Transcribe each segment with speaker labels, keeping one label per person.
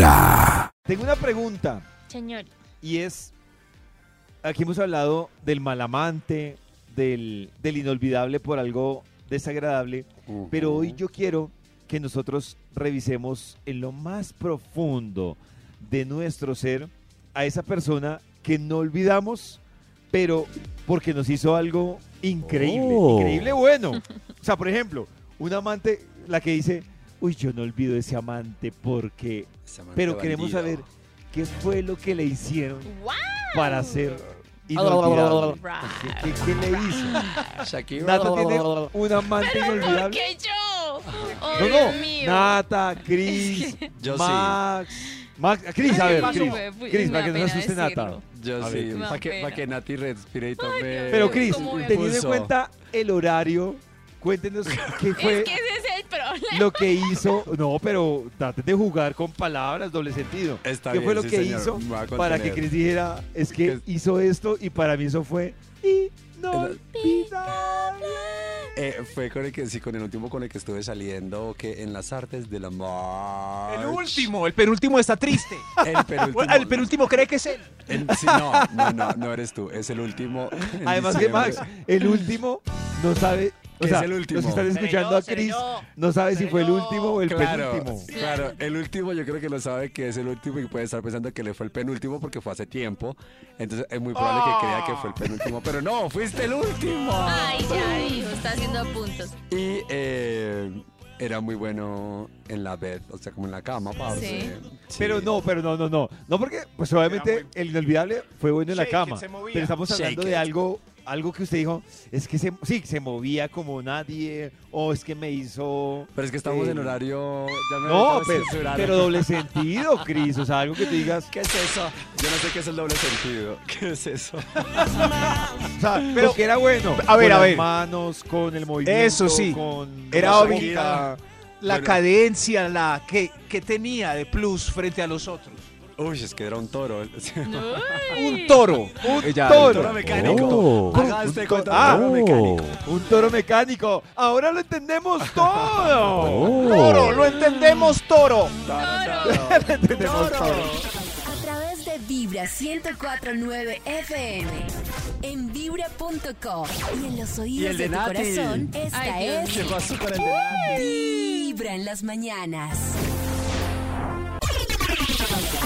Speaker 1: Vibra.
Speaker 2: Tengo una pregunta
Speaker 3: Señor.
Speaker 2: y es, aquí hemos hablado del mal amante, del, del inolvidable por algo desagradable, pero hoy yo quiero que nosotros revisemos en lo más profundo de nuestro ser a esa persona que no olvidamos, pero porque nos hizo algo increíble,
Speaker 1: Oh.
Speaker 2: increíble bueno. O sea, por ejemplo, un amante, la que dice, uy, yo no olvido ese amante porque... Pero queremos saber qué fue lo que le hicieron
Speaker 3: ¡Wow!
Speaker 2: para ser inolvidable. ¿Qué, qué le hizo?
Speaker 4: Shakira.
Speaker 2: Nata tiene un amante
Speaker 3: ¿Por
Speaker 2: inolvidable.
Speaker 3: qué yo? Oh,
Speaker 2: No,
Speaker 3: Dios
Speaker 2: no.
Speaker 3: mío.
Speaker 2: Nata, Cris,
Speaker 4: Yo sí.
Speaker 2: Max. Max, Cris, a ver, Cris. Cris, para que no se asuste Nata.
Speaker 4: Yo
Speaker 2: A
Speaker 4: sí, para que, pa' que Nati respire y tome.
Speaker 2: Pero Cris,
Speaker 3: ¿Cómo voy a
Speaker 2: teniendo en cuenta el horario, cuéntenos qué fue
Speaker 3: Es que ese es problema.
Speaker 2: lo que hizo. No, pero traten de jugar con palabras, doble sentido.
Speaker 4: Está
Speaker 2: ¿Qué
Speaker 4: bien,
Speaker 2: fue lo
Speaker 4: sí,
Speaker 2: que
Speaker 4: señor.
Speaker 2: hizo para que. Cris dijera, es que hizo esto y para mí eso fue inolvidable?
Speaker 4: Eh, fue con el que sí, con el último con el que estuve saliendo, que en las artes del amor.
Speaker 5: El último, el penúltimo está triste.
Speaker 4: El penúltimo.
Speaker 5: El penúltimo cree que es él.
Speaker 4: El- sí, no, no, no, no eres tú, es el último.
Speaker 2: Además que. Max, el último no sabe. O
Speaker 4: ¿Qué
Speaker 2: sea,
Speaker 4: es el último?
Speaker 2: los que están escuchando
Speaker 5: yo,
Speaker 2: a Chris
Speaker 5: yo.
Speaker 2: no sabe si fue el último o el
Speaker 4: Claro,
Speaker 2: penúltimo.
Speaker 4: claro, el último yo creo que lo sabe que es el último y puede estar pensando que le fue el penúltimo porque fue hace tiempo. Entonces es muy probable que crea que fue el penúltimo, pero no, fuiste el último.
Speaker 3: Ay, ya dijo, está haciendo puntos.
Speaker 4: Y eh, era muy bueno en la bed, o sea, como en la cama, parce.
Speaker 3: Sí.
Speaker 4: Sí.
Speaker 2: Pero no, pero no, no, no. No porque, pues obviamente
Speaker 5: muy-
Speaker 2: el inolvidable fue bueno en la cama.
Speaker 5: it, se movía.
Speaker 2: Pero estamos hablando
Speaker 4: Shake
Speaker 2: de
Speaker 4: it.
Speaker 2: algo, algo que usted dijo, es que se, sí, se movía como nadie, o es que me hizo...
Speaker 4: Pero es que estamos
Speaker 2: eh,
Speaker 4: en horario. Ya me
Speaker 2: No, pero, doble sentido, Cris. O sea, algo que tú digas.
Speaker 4: ¿Qué es eso? Yo no sé qué es el doble sentido. ¿Qué es eso?
Speaker 2: O sea, pero que era bueno.
Speaker 5: A ver,
Speaker 2: con
Speaker 5: a
Speaker 2: las
Speaker 5: ver.
Speaker 2: manos, con el movimiento.
Speaker 5: Eso sí.
Speaker 2: Con
Speaker 5: Era obvio. La
Speaker 4: Bueno.
Speaker 5: cadencia, la que, que tenía de plus frente a los otros.
Speaker 4: Uy, es que era un toro.
Speaker 5: Un toro. Un
Speaker 2: Ella-
Speaker 5: toro.
Speaker 4: toro mecánico.
Speaker 1: Oh.
Speaker 4: Haga
Speaker 2: Ah.
Speaker 4: un toro mecánico.
Speaker 2: Un toro mecánico. Ahora lo entendemos todo.
Speaker 1: Oh.
Speaker 5: Toro, lo entendemos, toro.
Speaker 2: Lo entendemos todo.
Speaker 6: A través de Vibra 1049 FM. En vibra.com. Y en los oídos
Speaker 4: el
Speaker 6: de,
Speaker 4: de
Speaker 6: tu corazón. Esta
Speaker 3: Ay,
Speaker 6: es
Speaker 4: ¿Qué pasó con el de Nati?
Speaker 6: Vibra en las mañanas.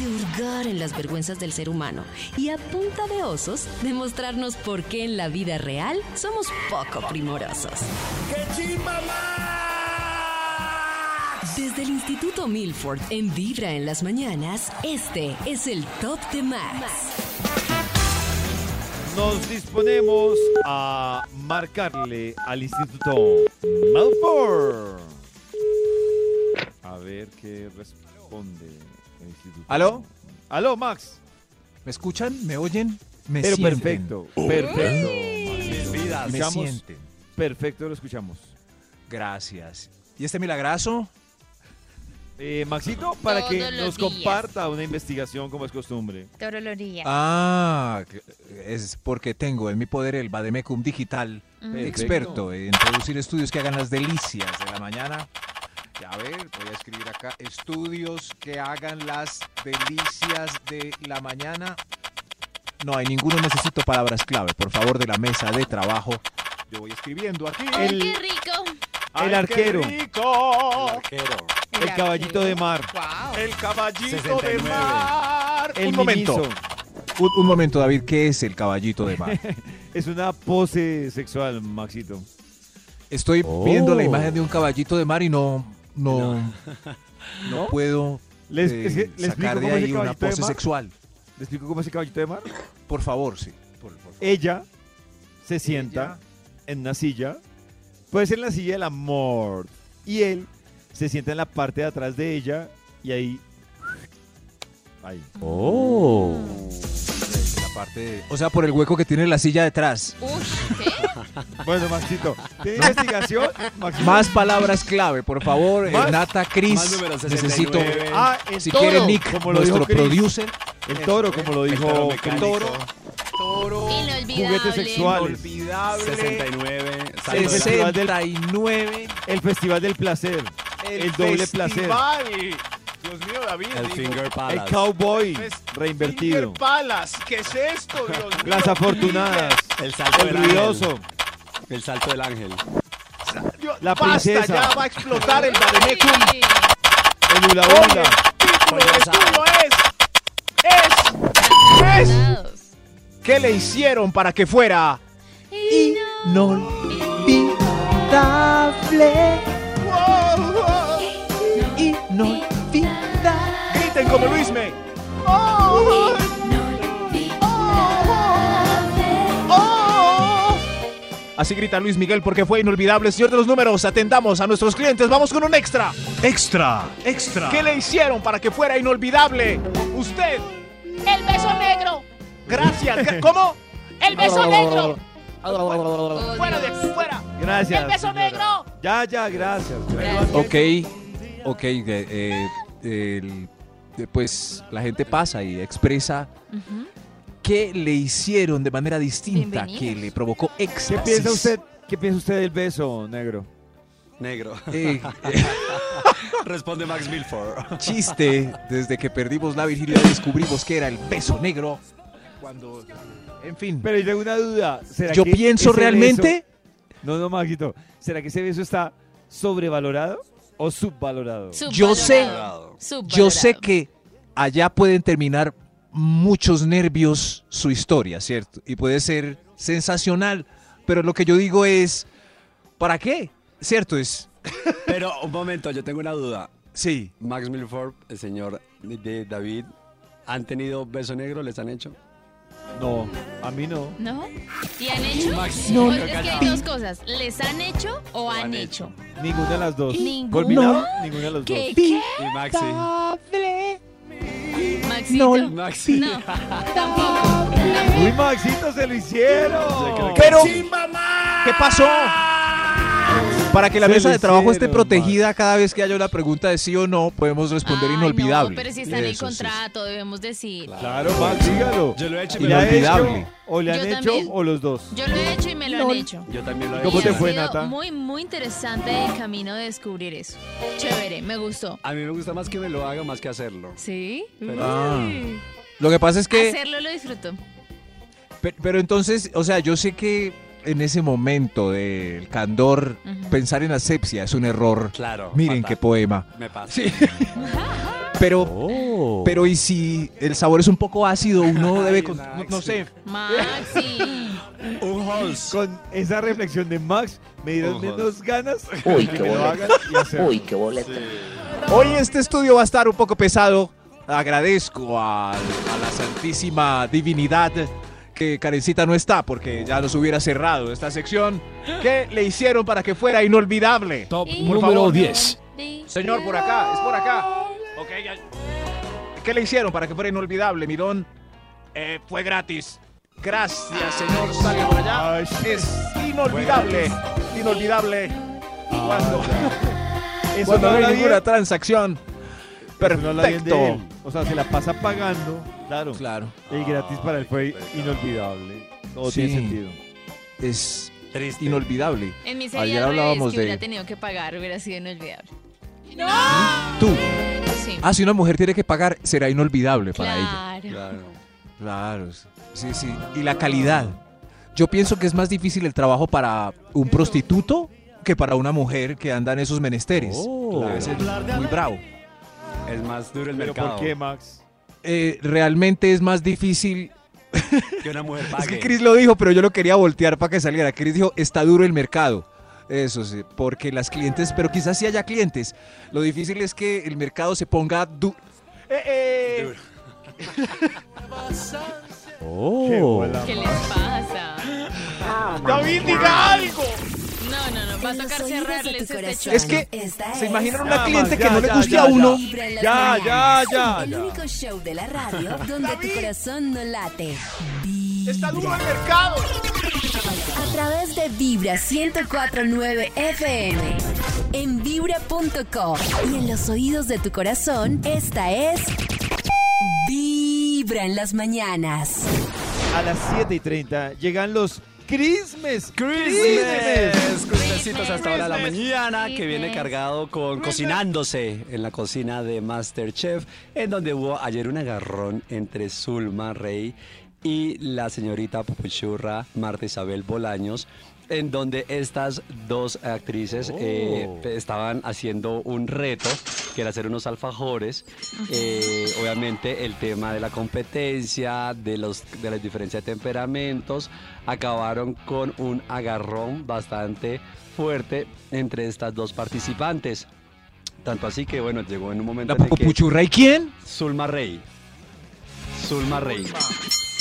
Speaker 7: De hurgar en las vergüenzas del ser humano. Y a punta de osos, demostrarnos por qué en la vida real somos poco primorosos. Desde el Instituto Milford en Vibra en las mañanas, este es el Top de Max.
Speaker 2: Nos disponemos a marcarle al Instituto Melford. A ver qué responde el Instituto.
Speaker 5: ¿Aló?
Speaker 2: Aló, Max.
Speaker 5: ¿Me escuchan? ¿Me oyen? ¿Me
Speaker 2: Pero
Speaker 5: sienten?
Speaker 2: perfecto. Perfecto.
Speaker 5: Me
Speaker 2: Escuchamos.
Speaker 5: sienten.
Speaker 2: Perfecto, lo escuchamos.
Speaker 5: Gracias. ¿Y este milagrazo?
Speaker 2: Eh, Maxito, para que
Speaker 3: Todos los
Speaker 2: nos
Speaker 3: días.
Speaker 2: comparta una investigación como es costumbre.
Speaker 3: Toroloría.
Speaker 5: Ah, que- es porque tengo en mi poder el Bademecum Digital.
Speaker 2: Perfecto.
Speaker 5: experto en producir estudios que hagan las delicias de la mañana. A ver, voy a escribir acá, estudios que hagan las delicias de la mañana. No hay ninguno, necesito palabras clave, por favor, de la mesa de trabajo. Yo voy escribiendo aquí.
Speaker 3: Ay,
Speaker 2: el-
Speaker 3: qué rico.
Speaker 2: el arquero.
Speaker 5: rico!
Speaker 4: Arquero.
Speaker 2: El caballito de mar.
Speaker 3: Wow.
Speaker 5: El caballito
Speaker 4: 69.
Speaker 5: de mar.
Speaker 2: El
Speaker 5: un momento.
Speaker 2: miniso.
Speaker 5: Un, un momento, David, ¿qué es el caballito de mar?
Speaker 2: Es una pose sexual, Maxito.
Speaker 5: Estoy
Speaker 1: Oh.
Speaker 5: viendo la imagen de un caballito de mar y no, no, no,
Speaker 2: ¿Les,
Speaker 5: puedo eh,
Speaker 2: es que- ¿le explico
Speaker 5: sacar de ahí una pose sexual.
Speaker 2: ¿Le explico cómo es el caballito de mar?
Speaker 5: Por favor, sí. Por- por favor.
Speaker 2: Ella se sienta en una silla, puede ser en la silla del amor, y él se sienta en la parte de atrás de ella y ahí... Ahí.
Speaker 1: Oh.
Speaker 5: Parte de- O sea, por el hueco que tiene la silla detrás.
Speaker 3: Ush, ¿qué?
Speaker 2: Bueno, Maxito, ¿tiene investigación? Maxito.
Speaker 5: Más palabras clave, por favor. eh,
Speaker 2: Más-
Speaker 5: Nata, Cris,
Speaker 4: 69.
Speaker 5: necesito...
Speaker 2: Ah, el
Speaker 5: Si
Speaker 2: toro,
Speaker 5: quiere Nick,
Speaker 2: como lo
Speaker 5: nuestro
Speaker 2: dijo
Speaker 5: producer.
Speaker 2: El toro, como lo
Speaker 4: El
Speaker 2: dijo
Speaker 4: toro mecánico.
Speaker 5: Toro.
Speaker 3: Inolvidable.
Speaker 2: Juguetes sexuales.
Speaker 5: Inolvidable.
Speaker 4: 69. salto de la-
Speaker 2: Festival del-
Speaker 5: 69.
Speaker 2: El Festival del Placer. El doble placer.
Speaker 8: Dios mío, David.
Speaker 4: El
Speaker 8: digo,
Speaker 4: Finger
Speaker 2: El
Speaker 4: Palace.
Speaker 2: Cowboy
Speaker 8: Fes-
Speaker 2: reinvertido.
Speaker 8: Finger Palace. ¿Qué es esto, Dios mío?
Speaker 2: Las afortunadas.
Speaker 4: El salto
Speaker 2: El
Speaker 4: del ángel.
Speaker 2: ruidoso.
Speaker 4: El salto del ángel.
Speaker 8: Dios-
Speaker 2: La
Speaker 8: Basta,
Speaker 2: princesa.
Speaker 8: ya va a explotar el Bademecum.
Speaker 3: Sí.
Speaker 2: El hula
Speaker 8: Oye,
Speaker 2: hula.
Speaker 8: título del estudio es... Es... Es... ¿Qué le hicieron para que fuera... Wow, wow. Griten como Luisme. Oh, oh. Así grita Luis Miguel porque fue inolvidable. Señor de los números, atendamos a nuestros clientes. Vamos con un extra.
Speaker 9: Extra, extra.
Speaker 8: ¿Qué le hicieron para que fuera inolvidable? Usted.
Speaker 10: El beso negro.
Speaker 8: Gracias. ¿Qué- ¿Cómo?
Speaker 10: El beso negro.
Speaker 3: Oh,
Speaker 8: Fuera de fuera.
Speaker 2: Gracias.
Speaker 10: El beso
Speaker 2: señora.
Speaker 10: negro.
Speaker 2: Ya, ya, gracias.
Speaker 3: Gracias.
Speaker 5: Ok, ok, eh, el- de- pues la gente pasa y expresa
Speaker 3: Ujú.
Speaker 5: qué le hicieron de manera distinta que le provocó
Speaker 2: ¿Qué
Speaker 5: éxtasis.
Speaker 2: piensa usted? ¿Qué piensa usted del beso, negro?
Speaker 4: Negro.
Speaker 5: Eh,
Speaker 4: Responde Max Milford.
Speaker 5: chiste, desde que perdimos la virginidad descubrimos que era el beso negro. Cuando, en fin,
Speaker 2: Pero yo tengo una duda. ¿Será
Speaker 5: yo
Speaker 2: que
Speaker 5: pienso realmente,
Speaker 2: beso- No, no, Maxito. ¿Será que ese beso está sobrevalorado o subvalorado?
Speaker 5: Yo sé-
Speaker 3: Subvalorado.
Speaker 5: yo sé que allá pueden terminar muchos nervios su historia, ¿cierto? Y puede ser sensacional, pero lo que yo digo es, ¿para qué? ¿Cierto? Es,
Speaker 4: Pero un momento, yo tengo una duda.
Speaker 5: sí.
Speaker 4: Max Milford, el señor de David, ¿han tenido beso negro? ¿Les han hecho?
Speaker 2: No, a mí no.
Speaker 3: ¿No? ¿Y han hecho?
Speaker 4: Max.
Speaker 3: O- es que hay dos cosas. ¿Les han hecho o han,
Speaker 4: han
Speaker 3: hecho?
Speaker 2: Ninguna de las dos.
Speaker 3: Ninguno.
Speaker 2: ¿Culminado? Ninguna de las
Speaker 3: ¿Qué?
Speaker 2: dos.
Speaker 3: ¿Qué?
Speaker 4: Y Maxi.
Speaker 3: Maxito.
Speaker 4: Maxi.
Speaker 3: No, tampoco.
Speaker 2: Uy, Maxito, se lo hicieron.
Speaker 5: Pero, ¿qué pasó? Para que la mesa de trabajo esté protegida cada vez que haya una pregunta de sí o no, podemos responder
Speaker 3: Ay,
Speaker 5: inolvidable.
Speaker 3: No, pero si está en el
Speaker 5: sí.
Speaker 3: contrato, debemos decir.
Speaker 2: Claro, Max, dígalo.
Speaker 4: Yo lo he hecho y
Speaker 2: ¿Y
Speaker 4: me
Speaker 2: le
Speaker 4: lo
Speaker 2: ha
Speaker 4: han hecho.
Speaker 5: Inolvidable.
Speaker 2: ¿O le han
Speaker 3: Yo
Speaker 2: hecho
Speaker 3: también.
Speaker 2: o los dos?
Speaker 3: Yo lo he hecho y me lo han hecho.
Speaker 4: Yo también lo he
Speaker 2: ¿Cómo
Speaker 3: Y
Speaker 4: hecho.
Speaker 2: te
Speaker 3: ha
Speaker 2: fue, Nata?
Speaker 3: Muy, muy interesante el camino de descubrir eso. Chévere, me gustó.
Speaker 4: A mí me gusta más que me lo haga más que hacerlo.
Speaker 3: ¿Sí?
Speaker 4: Pero-
Speaker 5: Ah. Lo que pasa es que...
Speaker 3: Hacerlo lo disfruto.
Speaker 5: Pe- Pero entonces, o sea, yo sé que en ese momento del candor, pensar en asepsia es un error.
Speaker 4: Claro.
Speaker 5: Miren
Speaker 4: fatal.
Speaker 5: qué poema.
Speaker 4: Me pasa.
Speaker 5: Sí. Pero,
Speaker 2: Oh.
Speaker 5: pero ¿y si el sabor es un poco ácido? Uno debe... con- no, no sé.
Speaker 3: Maxi.
Speaker 4: Un Halls.
Speaker 2: Con esa reflexión de Max, me dieron menos ganas
Speaker 11: Uy, qué boleta. Uy, qué boleta.
Speaker 5: Hoy este estudio va a estar un poco pesado. Agradezco a, a la Santísima Divinidad que Karencita no está porque ya nos hubiera cerrado esta sección. ¿Qué le hicieron para que fuera inolvidable?
Speaker 9: Top
Speaker 3: Y-
Speaker 9: número
Speaker 5: favor.
Speaker 9: 10.
Speaker 5: Señor, por acá, es por acá. Ok, ya. ¿Qué le hicieron para que fuera inolvidable, Mirón? Eh, fue gratis. Gracias, señor. Salga por allá.
Speaker 2: Ay,
Speaker 5: Es inolvidable. Inolvidable. Cuando,
Speaker 2: Eso
Speaker 5: cuando
Speaker 2: no
Speaker 5: hay ninguna transacción.
Speaker 2: Eso no habla bien de
Speaker 5: Perfecto.
Speaker 2: él. O sea, se la pasa pagando. Claro.
Speaker 5: Claro.
Speaker 2: El gratis para él fue inolvidable. Todo
Speaker 5: Sí.
Speaker 2: tiene sentido.
Speaker 5: Es
Speaker 4: Triste.
Speaker 5: inolvidable.
Speaker 3: En mi
Speaker 5: Ayer
Speaker 3: serie revés,
Speaker 5: hablábamos
Speaker 3: que
Speaker 5: de-
Speaker 3: hubiera tenido que pagar, hubiera sido inolvidable.
Speaker 5: Tú.
Speaker 3: Sí.
Speaker 5: Ah, si una mujer tiene que pagar, será inolvidable para ella.
Speaker 3: claro.
Speaker 4: Claro.
Speaker 5: Claro. Sí, sí. Y la calidad. Yo pienso que es más difícil el trabajo para un prostituto que para una mujer que anda en esos menesteres.
Speaker 2: Oh.
Speaker 5: Debe ser muy bravo.
Speaker 4: Es más duro el
Speaker 2: ¿Pero
Speaker 4: mercado.
Speaker 2: por qué, Max?
Speaker 5: Eh, realmente es más difícil.
Speaker 4: Que una mujer
Speaker 5: Es
Speaker 4: pague.
Speaker 5: que Chris lo dijo, pero yo lo quería voltear para que saliera. Chris dijo, está duro el mercado. Eso sí, porque las clientes, pero quizás sí haya clientes. Lo difícil es que el mercado se ponga duro.
Speaker 2: Eh,
Speaker 5: Oh.
Speaker 2: Qué
Speaker 3: ¿Qué les pasa?
Speaker 8: David, diga algo.
Speaker 3: No, no, no, va a tocar
Speaker 6: oídos de tu
Speaker 3: cerrarles este
Speaker 6: corazón.
Speaker 3: show.
Speaker 5: Es que
Speaker 6: Esta
Speaker 5: se
Speaker 6: es
Speaker 5: imaginan
Speaker 2: Ya,
Speaker 5: una cliente que no
Speaker 2: ya,
Speaker 5: le guste
Speaker 2: ya,
Speaker 5: a uno.
Speaker 2: Ya, ya, ya,
Speaker 6: El único show de la radio donde tu corazón no late. Vibra.
Speaker 5: Está duro el mercado.
Speaker 6: A través de Vibra 1049 FM. En vibra.com. Y en los oídos de tu corazón, esta es. Vibra en las mañanas.
Speaker 2: A las 7 y 30 llegan los Christmas.
Speaker 4: Christmas. Crucecitos hasta ahora de la
Speaker 3: Christmas.
Speaker 4: mañana que viene
Speaker 3: Christmas.
Speaker 4: cargado con cocinándose en la cocina de Masterchef, en donde hubo ayer un agarrón entre Zulma Rey y la señorita Pupuchurra Marta Isabel Bolaños. En donde estas dos actrices eh, estaban haciendo un reto, que era hacer unos alfajores. Eh, obviamente el tema de la competencia, de, los, de las diferencias de temperamentos, acabaron con un agarrón bastante fuerte entre estas dos participantes. Tanto así que, bueno, llegó en un momento
Speaker 5: ¿La
Speaker 4: en el que
Speaker 5: pupuchurra y quién?
Speaker 4: Zulma Rey. Zulma Rey.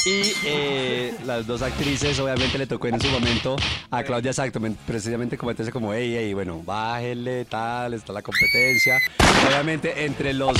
Speaker 4: Y eh, las dos actrices, obviamente, le tocó en su momento a Claudia exactamente, precisamente comentarse como, hey, hey, bueno, bájenle, tal, está la competencia. Obviamente, entre los,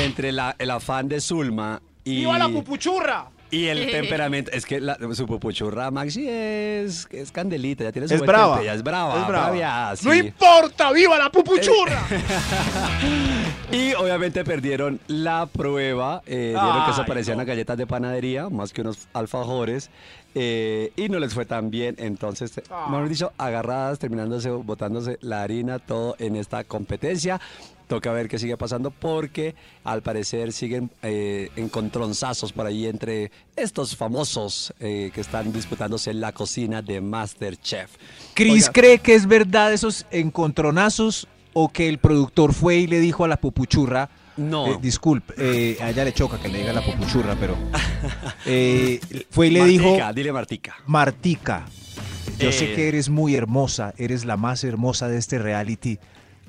Speaker 4: entre la, el afán de Zulma y,
Speaker 5: ¡Viva la pupuchurra!
Speaker 4: y el temperamento, es que la- su pupuchurra Maxi es, es candelita, ya tiene su
Speaker 5: Es
Speaker 4: buen
Speaker 5: brava.
Speaker 4: tempe, ya es brava,
Speaker 5: Es brava.
Speaker 4: bravia,
Speaker 5: ¡No
Speaker 4: sí.
Speaker 5: importa! ¡Viva la pupuchurra!
Speaker 4: Y obviamente perdieron la prueba. eh, vieron que eso
Speaker 5: Ay,
Speaker 4: parecían
Speaker 5: no.
Speaker 4: unas galletas de panadería, más que unos alfajores. eh, y no les fue tan bien. Entonces,
Speaker 5: Ah.
Speaker 4: mejor dicho, agarradas, terminándose, botándose la harina, todo en esta competencia. Toca ver qué sigue pasando porque al parecer siguen eh, encontronzazos por ahí entre estos famosos eh, que están disputándose la cocina de Masterchef.
Speaker 5: Cris
Speaker 4: Oiga.
Speaker 5: cree que es verdad esos encontronazos o que el productor fue y le dijo a la pupuchurra.
Speaker 4: No.
Speaker 5: eh, disculpe, eh, a ella le choca que le diga la pupuchurra, pero. eh, fue y le dijo.
Speaker 4: Martica, dile Martica.
Speaker 5: Martica, yo sé
Speaker 4: Eh.
Speaker 5: que eres muy hermosa, eres la más hermosa de este reality,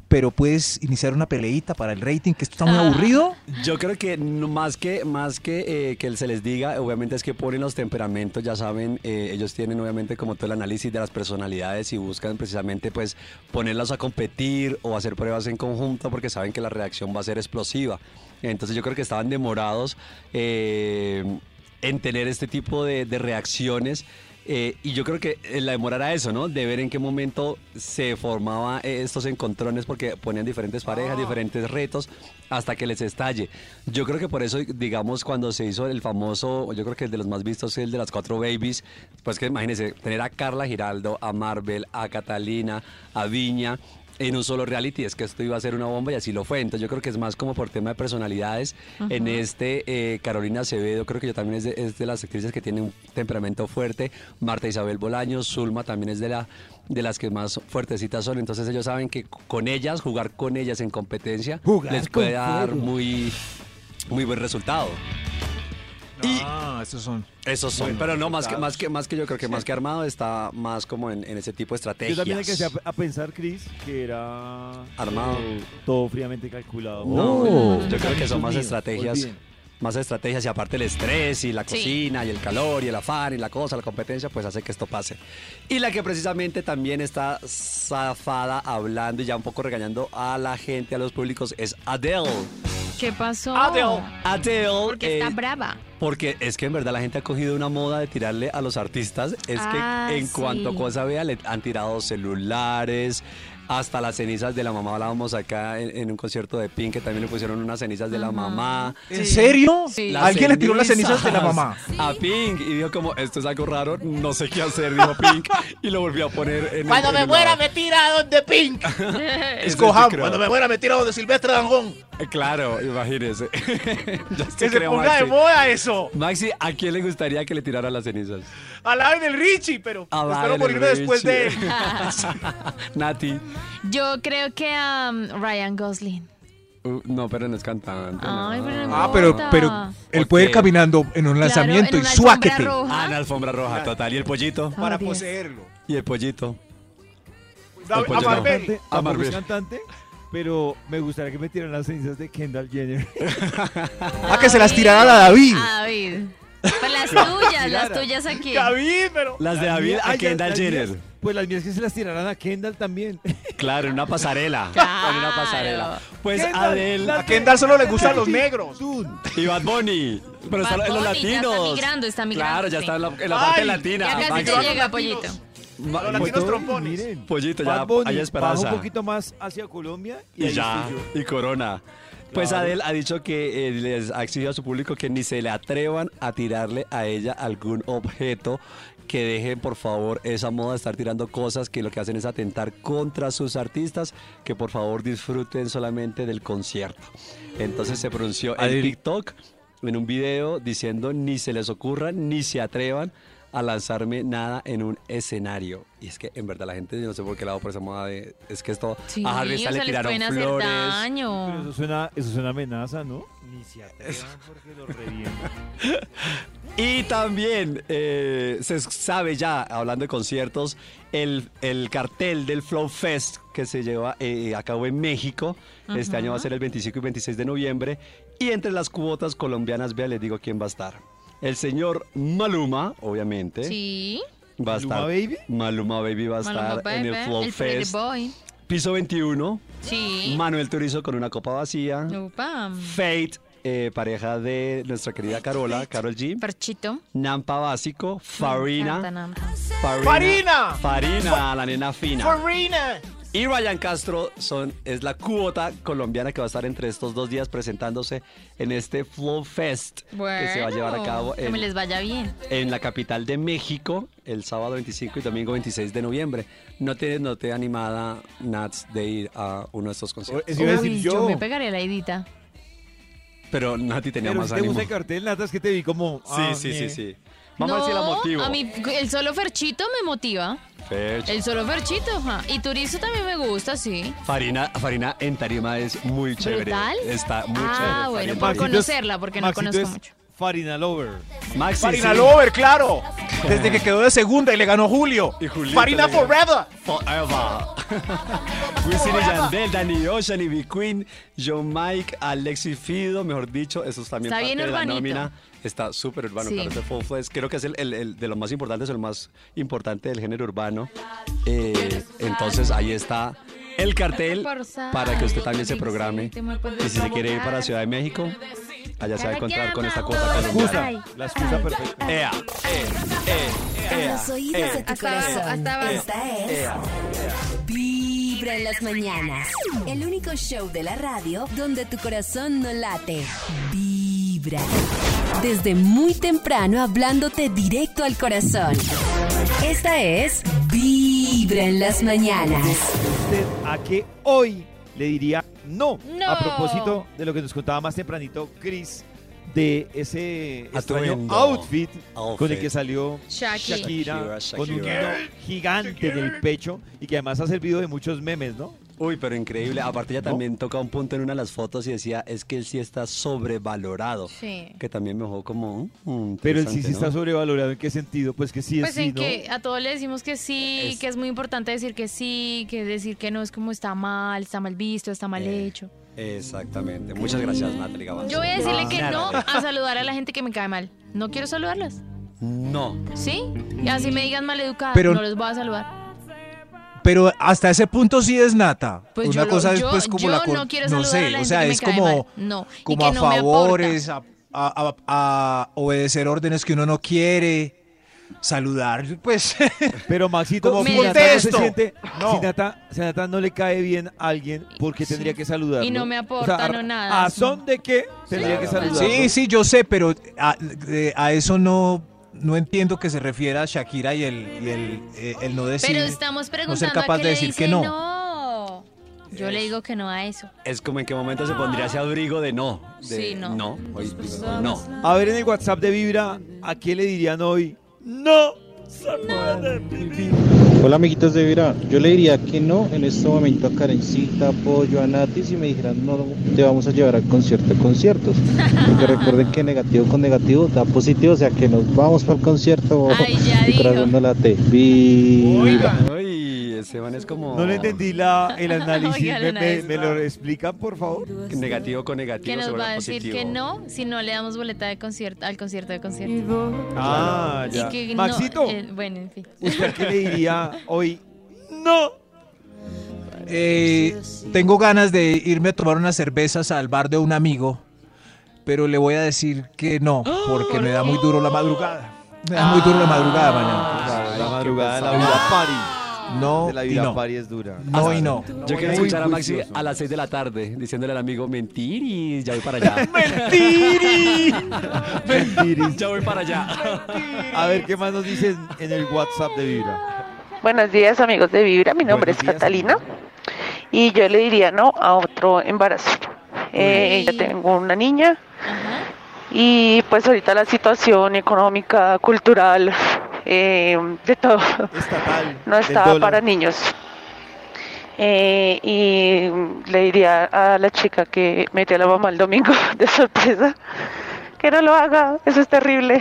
Speaker 5: pero puedes iniciar una peleita para el rating, que esto está muy
Speaker 3: Ah.
Speaker 5: aburrido.
Speaker 4: Yo creo que no- más que más que eh, que se les diga, obviamente es que ponen los temperamentos, ya saben, eh, ellos tienen obviamente como todo el análisis de las personalidades y buscan precisamente pues ponerlas a competir o hacer pruebas en conjunto porque saben que la reacción va a ser explosiva. Entonces yo creo que estaban demorados eh, en tener este tipo de, de reacciones. Eh, y yo creo que eh, la demora era eso, ¿no? De ver en qué momento se formaban estos encontrones porque ponían diferentes parejas, diferentes retos hasta que les estalle. Yo creo que por eso, digamos, cuando se hizo el famoso, yo creo que el de los más vistos es el de las cuatro babies, pues que imagínense, tener a Carla Giraldo, a Marvel, a Catalina, a Viña en un solo reality, es que esto iba a ser una bomba y así lo fue. Entonces yo creo que es más como por tema de personalidades. En este, eh, Carolina Acevedo, creo que yo también es de, es de las actrices que tienen un temperamento fuerte. Marta Isabel Bolaños, Zulma también es de, la, de las que más fuertecitas son. Entonces ellos saben que con ellas, jugar con ellas en competencia,
Speaker 2: Jugar
Speaker 4: les puede dar muy, muy buen resultado. Y
Speaker 5: Ah, estos son.
Speaker 4: esos son, pero no más que, más que más que yo creo que más que armado está más como en, en ese tipo de
Speaker 2: Yo
Speaker 4: estrategias.
Speaker 2: también alcancé a, a pensar, Chris, que era
Speaker 4: Armado.
Speaker 2: eh, todo fríamente calculado.
Speaker 4: No, yo creo que son más estrategias.
Speaker 2: olviden.
Speaker 4: Más estrategias y aparte el estrés y la
Speaker 3: Sí.
Speaker 4: cocina y el calor y el afán y la cosa, la competencia, pues hace que esto pase. Y la que precisamente también está zafada hablando y ya un poco regañando a la gente, a los públicos, es Adele.
Speaker 3: ¿Qué pasó?
Speaker 5: Adele.
Speaker 4: Adele.
Speaker 3: Porque está
Speaker 4: eh,
Speaker 3: brava.
Speaker 4: porque es que en verdad la gente ha cogido una moda de tirarle a los artistas. Es
Speaker 3: Ah,
Speaker 4: que en
Speaker 3: sí.
Speaker 4: cuanto cosa vea, le han tirado celulares. Hasta las cenizas de la mamá hablábamos acá en, en un concierto de Pink, que también le pusieron unas cenizas de la mamá.
Speaker 5: ¿En serio?
Speaker 4: Las
Speaker 5: ¿Alguien le tiró las cenizas de la mamá?
Speaker 4: A Pink y dijo como, esto es algo raro, no sé qué hacer, dijo Pink. Y lo volvió a poner en el-
Speaker 10: Cuando me muera me tira donde Pink.
Speaker 5: Escojamos. Cuando me muera me tira donde Silvestre Dangón.
Speaker 4: Eh, Claro, imagínese.
Speaker 5: Que se
Speaker 4: creo,
Speaker 5: ponga de
Speaker 4: Maxi.
Speaker 5: moda eso.
Speaker 4: Maxi, ¿a quién le gustaría que le tirara las cenizas?
Speaker 5: A la del Richie, pero
Speaker 4: A
Speaker 5: espero morirme después de él.
Speaker 4: Nati.
Speaker 3: Yo creo que a Ryan Gosling.
Speaker 4: Uh, no, pero no es cantante.
Speaker 3: Ay,
Speaker 4: no.
Speaker 3: pero no
Speaker 5: Ah, pero, pero él
Speaker 4: ¿Por
Speaker 5: puede ir caminando en un
Speaker 3: Claro,
Speaker 5: lanzamiento
Speaker 3: en
Speaker 5: y suáquete.
Speaker 3: alfombra roja.
Speaker 4: Ah, en la alfombra roja, total. ¿Y el pollito?
Speaker 5: Para
Speaker 3: Oh, Dios.
Speaker 5: poseerlo.
Speaker 4: ¿Y el pollito? El pollo
Speaker 5: A. Marvel.
Speaker 2: Es cantante, pero me gustaría que me tiraran las cenizas de Kendall Jenner.
Speaker 5: Ah, que se las tirara a David.
Speaker 3: A David. Pues las tuyas. las tuyas aquí.
Speaker 2: David, pero...
Speaker 4: Las de David a Kendall Jenner.
Speaker 2: Pues las mías que se las tiraran a Kendall también.
Speaker 4: Claro, en una pasarela.
Speaker 3: Claro.
Speaker 4: En una pasarela. Pues
Speaker 2: Kendall,
Speaker 1: A Kendall solo le gustan los negros.
Speaker 4: y Bad Bunny. Pero
Speaker 3: Bad
Speaker 4: están en los
Speaker 3: Bunny, ya está
Speaker 4: latinos.
Speaker 3: migrando, está migrando,
Speaker 4: Claro, ya
Speaker 3: sí.
Speaker 4: está en la, en la parte
Speaker 1: Ay,
Speaker 4: latina.
Speaker 3: Ya casi te llega, pollito.
Speaker 4: Ma-
Speaker 1: Los latinos trompones.
Speaker 2: Miren,
Speaker 4: Pollito, ya
Speaker 2: Bad Bunny,
Speaker 4: hay esperanza.
Speaker 2: un poquito más hacia Colombia y,
Speaker 4: Y ya, y Corona. Pues. Adele ha dicho que eh, les ha exigido a su público que ni se le atrevan a tirarle a ella algún objeto, que dejen por favor esa moda de estar tirando cosas que lo que hacen es atentar contra sus artistas, que por favor disfruten solamente del concierto. Entonces se pronunció en. TikTok en un video diciendo ni se les ocurra ni se atrevan a lanzarme nada en un escenario. Y es que en verdad la gente, yo no sé por qué lado por esa moda de... Es que esto...
Speaker 3: Sí,
Speaker 4: a Harry
Speaker 3: o
Speaker 4: Styles
Speaker 3: sea,
Speaker 4: le
Speaker 3: les
Speaker 4: tiraron
Speaker 3: hacer
Speaker 4: flores.
Speaker 2: Pero
Speaker 3: daño.
Speaker 2: eso suena, eso suena amenaza, ¿no? Ni se atrevan porque revientan.
Speaker 4: Y también eh, se sabe ya, hablando de conciertos, el, el cartel del Flow Fest que se lleva eh, a cabo en México. Este año va a ser el 25 y 26 de noviembre. Y entre las cuotas colombianas, vea, les digo quién va a estar. El señor Maluma, obviamente.
Speaker 3: Sí.
Speaker 4: Va a
Speaker 2: ¿Maluma
Speaker 4: estar.
Speaker 2: Baby?
Speaker 4: Maluma Baby va a
Speaker 3: Maluma
Speaker 4: estar en el
Speaker 3: Baby,
Speaker 4: Flow
Speaker 3: el Pretty
Speaker 4: Fest.
Speaker 3: Boy.
Speaker 4: Piso 21.
Speaker 3: Sí.
Speaker 4: Manuel Turizo con una copa vacía.
Speaker 3: Upa.
Speaker 4: Fate, eh, pareja de nuestra querida Carola, Carol G.
Speaker 3: Perchito.
Speaker 4: Nampa Básico,
Speaker 3: Me encanta,
Speaker 4: Farina.
Speaker 3: Nampa.
Speaker 1: ¡Farina!
Speaker 4: Farina, la nena fina.
Speaker 1: Farina.
Speaker 4: Y Ryan Castro son, es la cuota colombiana que va a estar entre estos dos días presentándose en este Flow Fest que se va a llevar a cabo
Speaker 3: Que me
Speaker 4: en,
Speaker 3: les vaya bien.
Speaker 4: en la capital de México el sábado 25 y domingo 26 de noviembre. ¿No te, no te animada, Nats, de ir a uno de estos conciertos?
Speaker 2: Decir
Speaker 3: Uy,
Speaker 2: yo.
Speaker 3: yo me pegaré la idita.
Speaker 4: Pero Nati tenía
Speaker 2: Pero
Speaker 4: más
Speaker 2: si te
Speaker 4: ánimo.
Speaker 2: gusta el cartel, Nata, es que te vi como...
Speaker 4: Sí,
Speaker 2: ah,
Speaker 4: sí, sí, sí. Vamos a ver si la
Speaker 3: No,
Speaker 4: motivo.
Speaker 3: A mí el solo Ferchito me motiva.
Speaker 4: Ferch.
Speaker 3: El solo Ferchito, ajá. Y Turizo también me gusta, sí.
Speaker 4: Farina, Farina en tarima es muy chévere.
Speaker 3: ¿Brutal?
Speaker 4: Está muy
Speaker 3: Ah,
Speaker 4: chévere.
Speaker 3: bueno,
Speaker 4: Farina.
Speaker 3: por conocerla, porque no
Speaker 2: Maxito
Speaker 3: conozco
Speaker 2: es
Speaker 3: mucho.
Speaker 2: Farina Lover.
Speaker 4: Maxi,
Speaker 1: Farina
Speaker 4: sí.
Speaker 1: Lover, claro. Desde que quedó de segunda y le ganó Julio.
Speaker 4: Y
Speaker 1: Farina. Forever.
Speaker 4: Forever. Wisin y Yandel, Danny Ocean, Ivy Queen, John Mike, Alexis Fido, mejor dicho, eso es también
Speaker 3: Está
Speaker 4: parte
Speaker 3: bien
Speaker 4: de la nómina. Está súper urbano,
Speaker 3: Sí.
Speaker 4: claro, Fest. Creo que es el, el- el de los más importantes, el más importante del género urbano. Eh, entonces ahí está el cartel para que usted también se programe. Y si se quiere ir para Ciudad de México, allá se va a encontrar con esta cuota
Speaker 2: La
Speaker 4: colombiana.
Speaker 2: excusa, la excusa perfecta.
Speaker 4: Ea,
Speaker 6: En
Speaker 4: ea,
Speaker 6: los oídos de tu corazón. Esta es Vibra en las mañanas. El único show de la radio donde tu corazón no late. Vibra. Desde muy temprano hablándote directo al corazón. Esta es Vibra en las mañanas.
Speaker 2: ¿Usted a qué hoy le diría no?
Speaker 3: No.
Speaker 2: A propósito de lo que nos contaba más tempranito Chris, de ese extraño outfit,
Speaker 4: Outfit.
Speaker 2: con el que salió
Speaker 3: Shaki.
Speaker 2: Shakira,
Speaker 4: Shakira,
Speaker 2: con un gigante en el pecho y que además ha servido de muchos memes, ¿no?
Speaker 4: Uy, pero increíble. Aparte ella
Speaker 2: ¿No?
Speaker 4: también toca un punto en una de las fotos y decía, es que él sí está sobrevalorado.
Speaker 3: Sí.
Speaker 4: Que también me dejó como... mm,
Speaker 2: Pero él sí, sí está sobrevalorado. ¿En qué sentido? Pues que sí es
Speaker 3: Pues
Speaker 2: sí,
Speaker 3: en
Speaker 2: ¿no?
Speaker 3: que a todos le decimos que sí,
Speaker 4: Es-
Speaker 3: que es muy importante decir que sí, que decir que no es como está mal, está mal visto, está mal
Speaker 4: Eh,
Speaker 3: hecho.
Speaker 4: Exactamente. Muchas gracias, Natalie Gavanzo.
Speaker 3: Yo voy a decirle que no a saludar a la gente que me cae mal. No quiero saludarlas.
Speaker 4: No.
Speaker 3: ¿Sí? Y así me digan maleducadas,
Speaker 5: Pero-
Speaker 3: no les voy a saludar.
Speaker 5: Pero hasta ese punto sí es nata.
Speaker 3: Pues
Speaker 5: Una
Speaker 3: yo lo-
Speaker 5: cosa es pues como
Speaker 3: yo
Speaker 5: la
Speaker 3: no quiero
Speaker 5: no
Speaker 3: saludar a
Speaker 5: sé, o sea,
Speaker 3: que
Speaker 5: es como.
Speaker 3: No,
Speaker 5: como
Speaker 3: que
Speaker 5: a
Speaker 3: no
Speaker 5: favores, a, a- a- a obedecer órdenes que uno no quiere, saludar, pues
Speaker 2: Pero Maxito,
Speaker 5: Como
Speaker 2: si Nata no se siente,
Speaker 1: No.
Speaker 2: si, Nata, si Nata no le cae bien a alguien, ¿por qué tendría que saludarlo?
Speaker 3: Y no me aporta,
Speaker 2: O sea,
Speaker 3: no nada.
Speaker 2: ¿A son de qué tendría que
Speaker 4: Claro.
Speaker 2: saludarlo?
Speaker 5: sí, sí, yo sé, pero a eso no no entiendo que se refiera Shakira y el y el, eh, el no decir
Speaker 3: Pero estamos
Speaker 5: no
Speaker 3: preguntando
Speaker 5: ser capaz
Speaker 3: a qué
Speaker 5: de decir que no.
Speaker 3: no. Yo le digo que no a eso.
Speaker 4: Es como en qué momento se pondría ese abrigo de no. De,
Speaker 3: Sí, no.
Speaker 4: No, hoy digo no.
Speaker 2: A ver, en el WhatsApp de Vibra, ¿a qué le dirían hoy? ¡No!
Speaker 12: Hola amiguitos de Vibra, yo le diría que no en este momento a Karencita, Pollo, a Nati si me dijeran no, te vamos a llevar al concierto de conciertos. Porque recuerden que negativo con negativo da positivo, o sea que nos vamos para el concierto
Speaker 3: Ay, ya
Speaker 12: y
Speaker 3: dijo.
Speaker 12: corazón no late. Vibra.
Speaker 4: Esteban es como...
Speaker 2: No le entendí la, el análisis.
Speaker 3: Oiga,
Speaker 2: ¿Me,
Speaker 3: el
Speaker 2: me-
Speaker 3: análisis.
Speaker 2: me lo explican, por favor?
Speaker 4: Negativo con negativo.
Speaker 3: Que nos va a decir
Speaker 4: positivo.
Speaker 3: que no si no le damos boleta de concierto al concierto de concierto.
Speaker 2: Ah,
Speaker 3: Y
Speaker 2: ya.
Speaker 3: que no-
Speaker 2: Maxito,
Speaker 3: eh, bueno, en fin.
Speaker 2: ¿usted qué le diría hoy? No.
Speaker 5: Eh, tengo ganas de irme a tomar unas cervezas al bar de un amigo, pero le voy a decir que no, porque me da muy duro la madrugada. Me da muy duro la madrugada mañana.
Speaker 2: Claro, la madrugada de la vida party.
Speaker 5: No
Speaker 2: De la
Speaker 5: y
Speaker 2: vida
Speaker 5: no.
Speaker 2: party es dura.
Speaker 5: No y no.
Speaker 4: Yo quiero escuchar a Maxi a las 6 de la tarde diciéndole al amigo, mentir y ya voy para allá.
Speaker 2: Mentiris.
Speaker 4: ya voy para allá.
Speaker 2: A ver, ¿qué más nos dicen en el WhatsApp de Vibra?
Speaker 13: Buenos días amigos de Vibra, mi nombre
Speaker 2: Buenos
Speaker 13: es
Speaker 2: días,
Speaker 13: Catalina y yo le diría no a otro embarazo. Eh, ya tengo una niña
Speaker 3: Ajá.
Speaker 13: y pues ahorita la situación económica, cultural, eh, de todo
Speaker 2: Estatal.
Speaker 13: no
Speaker 2: dólar.
Speaker 13: para niños. Eh, y le diría a la chica que metió a la mamá el domingo de sorpresa que no lo haga, eso es terrible.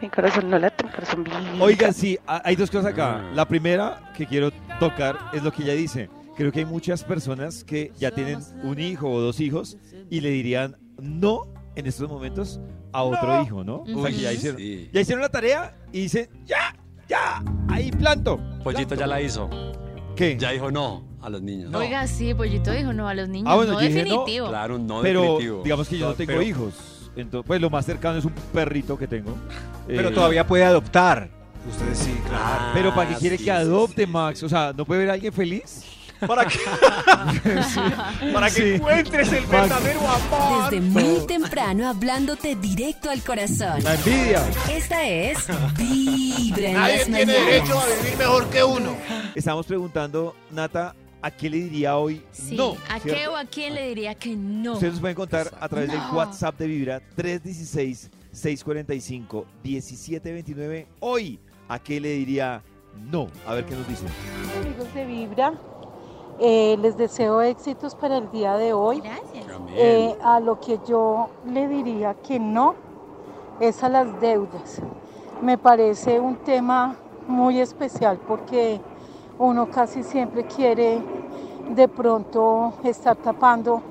Speaker 13: Mi corazón no late, mi corazón vibra.
Speaker 2: Oigan, sí, ha- hay dos cosas acá. La primera que quiero tocar es lo que ella dice. Creo que hay muchas personas que ya tienen un hijo o dos hijos y le dirían no en estos momentos a otro hijo, ¿no? O sea, que ya hicieron,
Speaker 4: Sí.
Speaker 2: ya hicieron la tarea y dicen, ya, ya, ahí planto.
Speaker 4: Pollito ya la hizo.
Speaker 2: ¿Qué?
Speaker 4: Ya dijo no a los niños.
Speaker 3: Oiga, sí, Pollito dijo no a los niños.
Speaker 2: Ah, bueno,
Speaker 3: no
Speaker 2: dije no,
Speaker 3: definitivo.
Speaker 4: Claro, no
Speaker 2: Pero
Speaker 4: definitivo.
Speaker 2: digamos que yo no tengo
Speaker 5: Pero-
Speaker 2: hijos. Entonces, pues lo más cercano es un perrito que tengo.
Speaker 5: Pero
Speaker 2: Eh,
Speaker 5: todavía puede adoptar. Ustedes sí, claro.
Speaker 4: Ah,
Speaker 2: Pero ¿para qué quiere
Speaker 4: sí,
Speaker 2: que adopte,
Speaker 4: sí.
Speaker 2: Max? O sea, ¿no puede ver a alguien feliz?
Speaker 5: ¿Para que
Speaker 2: Sí.
Speaker 5: encuentres el verdadero amor.
Speaker 6: Desde muy temprano hablándote directo al corazón.
Speaker 2: La envidia.
Speaker 6: Esta es Vibra en
Speaker 10: Nadie
Speaker 6: las
Speaker 10: tiene
Speaker 6: mañanas.
Speaker 10: derecho a vivir mejor que uno.
Speaker 2: Estamos preguntando, Nata, ¿a qué le diría hoy
Speaker 3: Sí,
Speaker 2: no?
Speaker 3: ¿a
Speaker 2: ¿cierto?
Speaker 3: qué o a quién le diría que no?
Speaker 2: Ustedes nos pueden contar a través del. WhatsApp de Vibra 316-645-1729. Hoy, ¿a qué le diría no? A ver qué nos dicen.
Speaker 14: amigos de Vibra. Eh, les deseo éxitos para el día de hoy.
Speaker 3: Gracias.
Speaker 14: Eh, a lo que yo le diría que no es a las deudas. Me parece un tema muy especial porque uno casi siempre quiere de pronto estar tapando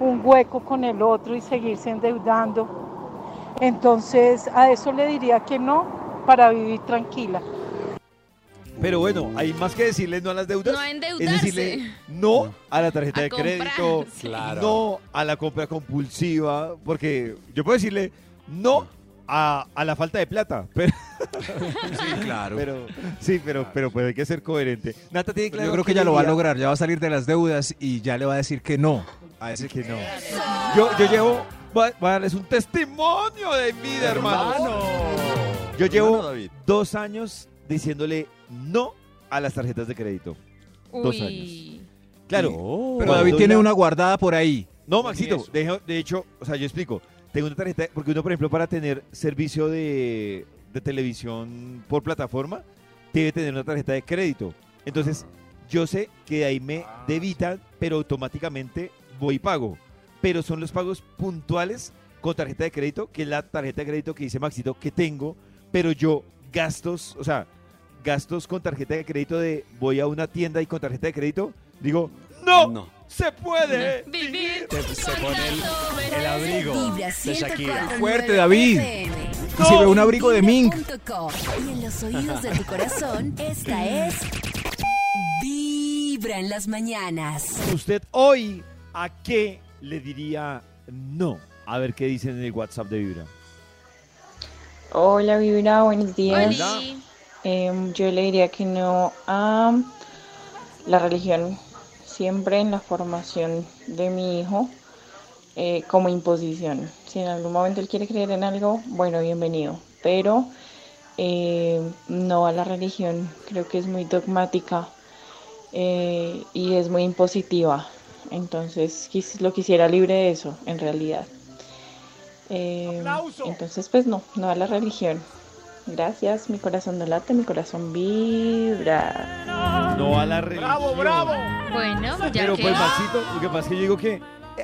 Speaker 14: un hueco con el otro y seguirse endeudando. Entonces a eso le diría que no para vivir tranquila.
Speaker 2: Pero bueno, hay más que decirle no a las deudas.
Speaker 3: No a
Speaker 2: es decirle no a la tarjeta
Speaker 3: A
Speaker 2: de crédito,
Speaker 3: sí.
Speaker 4: Claro.
Speaker 2: no a la compra compulsiva, porque yo puedo decirle no a, a la falta de plata, pero
Speaker 5: Sí, claro.
Speaker 2: Pero, sí, pero, pero puede que ser coherente. Nata tiene
Speaker 5: Pero
Speaker 2: claro
Speaker 5: yo creo que ya lo va a lograr, ya va a salir de las deudas y ya le va a decir que no. A
Speaker 2: Así que no. Yo, yo llevo, voy a, darles un testimonio de vida, hermano. Yo llevo dos años diciéndole no a las tarjetas de crédito. Dos
Speaker 3: Uy.
Speaker 2: Claro.
Speaker 5: Pero David tiene
Speaker 2: ya-
Speaker 5: una guardada por ahí.
Speaker 2: No, Maxito, de, de hecho, o sea, yo explico. Tengo una tarjeta, porque uno, por ejemplo, para tener servicio de, de televisión por plataforma, debe tener una tarjeta de crédito. Entonces, yo sé que de ahí me debitan, pero automáticamente voy y pago. Pero son los pagos puntuales con tarjeta de crédito, que es la tarjeta de crédito que dice Maxito que tengo, pero yo gastos, o sea, gastos con tarjeta de crédito de voy a una tienda y con tarjeta de crédito, digo, no,
Speaker 4: No.
Speaker 2: se puede.
Speaker 3: Vivir.
Speaker 4: Se pone el, el abrigo
Speaker 6: Vibra
Speaker 4: de Shakira.
Speaker 6: 104.9
Speaker 5: Fuerte, David. Se ve un abrigo de Mink.
Speaker 6: Y en los oídos de tu corazón, esta es Vibra en las mañanas.
Speaker 2: ¿Usted hoy a qué le diría no? A ver qué dicen en el WhatsApp de Vibra.
Speaker 15: Hola Vibra, buenos días. Em, yo le diría que no a la religión, siempre en la formación de mi hijo, eh, como imposición. Si en algún momento él quiere creer en algo, bueno, bienvenido, pero eh, no a la religión, creo que es muy dogmática eh, y es muy impositiva. Entonces lo quisiera libre de eso, en realidad. Eh, entonces, pues no, no a la religión. Gracias, mi corazón no late, mi corazón vibra.
Speaker 2: No a la religión.
Speaker 10: ¡Bravo, bravo!
Speaker 3: Bueno, ya
Speaker 2: Pero
Speaker 3: que
Speaker 2: pues, Maxito, lo que pasa es que yo digo que eh,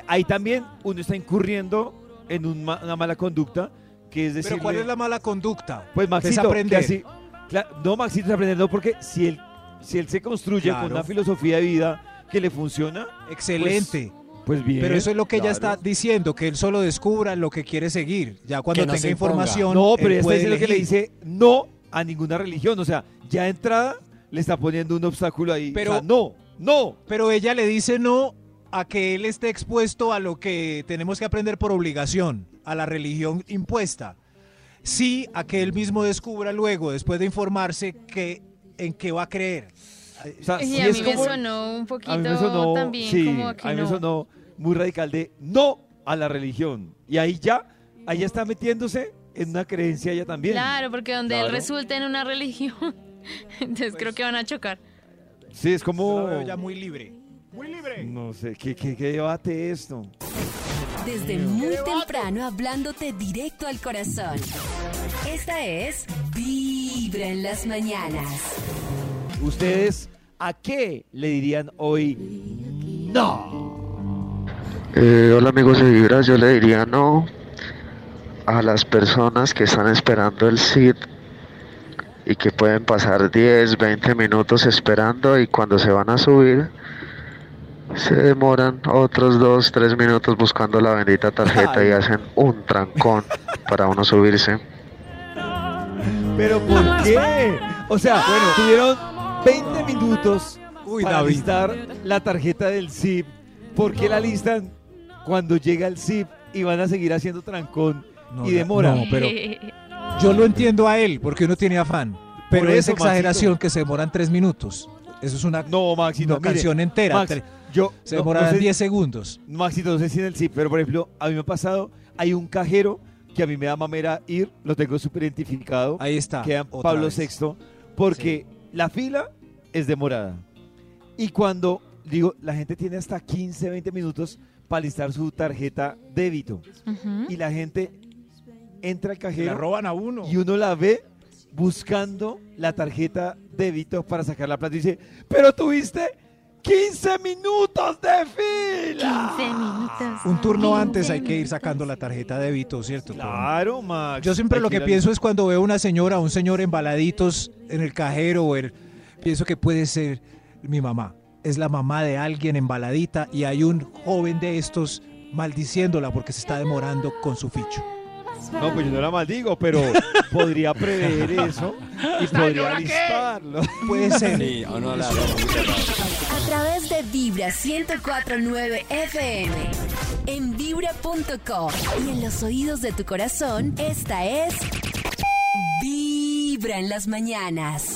Speaker 2: ahí también uno está incurriendo en un ma- una mala conducta, que es decir,
Speaker 5: Pero ¿cuál es la mala conducta?
Speaker 2: pues Maxito, que
Speaker 5: aprender.
Speaker 2: así, no, Maxito, es aprender, no, porque si él, si él se construye
Speaker 5: Claro.
Speaker 2: con una filosofía de vida que le funciona,
Speaker 5: Excelente.
Speaker 2: pues, pues bien.
Speaker 5: Pero eso es lo que ella está diciendo, que él solo descubra lo que quiere seguir. Ya cuando
Speaker 4: no
Speaker 5: tenga información.
Speaker 2: No, pero ella está
Speaker 5: puede
Speaker 2: diciendo que le dice no a ninguna religión. O sea, ya entrada le está poniendo un obstáculo ahí.
Speaker 5: Pero-
Speaker 2: o sea, no, no.
Speaker 5: Pero ella le dice no a que él esté expuesto a lo que tenemos que aprender por obligación, a la religión impuesta. Sí a que él mismo descubra luego, después de informarse, que en qué va a creer.
Speaker 2: O sea,
Speaker 3: Y
Speaker 2: sí
Speaker 3: a
Speaker 2: es
Speaker 3: mí me sonó un poquito
Speaker 2: a mí me sonó,
Speaker 3: también
Speaker 2: sí,
Speaker 3: como a que
Speaker 2: a mí me sonó muy radical de no a la religión. Y ahí ya, ahí ya está metiéndose en una creencia ella también.
Speaker 3: Claro, porque donde él
Speaker 2: Claro.
Speaker 3: resulte en una religión, entonces creo que van a chocar.
Speaker 2: Sí, es como...
Speaker 5: lo veo ya muy libre.
Speaker 2: No sé, ¿qué, qué, qué debate esto?
Speaker 6: Desde muy temprano hablándote directo al corazón. Esta es Vibra en las mañanas.
Speaker 2: ¿Ustedes a qué le dirían hoy no?
Speaker 16: Eh, hola amigos de Vibra, yo le diría no a las personas que están esperando el SID y que pueden pasar 10, 20 minutos esperando y cuando se van a subir se demoran otros 2, 3 minutos buscando la bendita tarjeta y hacen un trancón para uno subirse.
Speaker 2: ¿Pero por qué? O sea, bueno, tuvieron 20 minutos
Speaker 5: Uy,
Speaker 2: para
Speaker 5: David.
Speaker 2: listar la tarjeta del SIP. ¿Por qué la listan cuando llega el SIP y van a seguir haciendo trancón
Speaker 5: No,
Speaker 2: y demora?
Speaker 5: no, pero yo lo entiendo a él, porque uno tiene afán. Pero es exageración
Speaker 2: Maxito.
Speaker 5: que se demoran tres minutos. Eso es una,
Speaker 2: No, Maxito,
Speaker 5: una
Speaker 2: mire,
Speaker 5: canción entera.
Speaker 2: Max, yo
Speaker 5: se
Speaker 2: no- no
Speaker 5: demorarán
Speaker 2: sé-
Speaker 5: 10 segundos.
Speaker 2: Maxito, no sé si en el SIP, pero por ejemplo, a mí me ha pasado, hay un cajero que a mí me da mamera ir, lo tengo súper identificado,
Speaker 5: Ahí está.
Speaker 2: que Pablo
Speaker 5: vez.
Speaker 2: VI, porque la fila es demorada. Y cuando, digo, la gente tiene hasta 15, 20 minutos para listar su tarjeta débito. Y la gente entra al
Speaker 5: Se la
Speaker 2: cajero
Speaker 5: roban a uno.
Speaker 2: y uno la ve buscando la tarjeta débito para sacar la plata y dice, pero tuviste 15 minutos de fila.
Speaker 3: 15 minutos.
Speaker 5: Un turno antes hay que ir sacando la tarjeta de débito, ¿cierto?
Speaker 2: Claro, Max.
Speaker 5: Yo siempre lo que pienso es cuando veo una señora o un señor embaladitos en el cajero o el- pienso que puede ser mi mamá. Es la mamá de alguien embaladita y hay un joven de estos maldiciéndola porque se está demorando con su ficho.
Speaker 2: No, pues yo no la maldigo, pero podría prever eso y podría listarlo.
Speaker 5: Puede ser.
Speaker 4: Sí, o no la
Speaker 6: través de Vibra 1049 FM. En vibra.com. Y en los oídos de tu corazón, esta es. Vibra en las mañanas.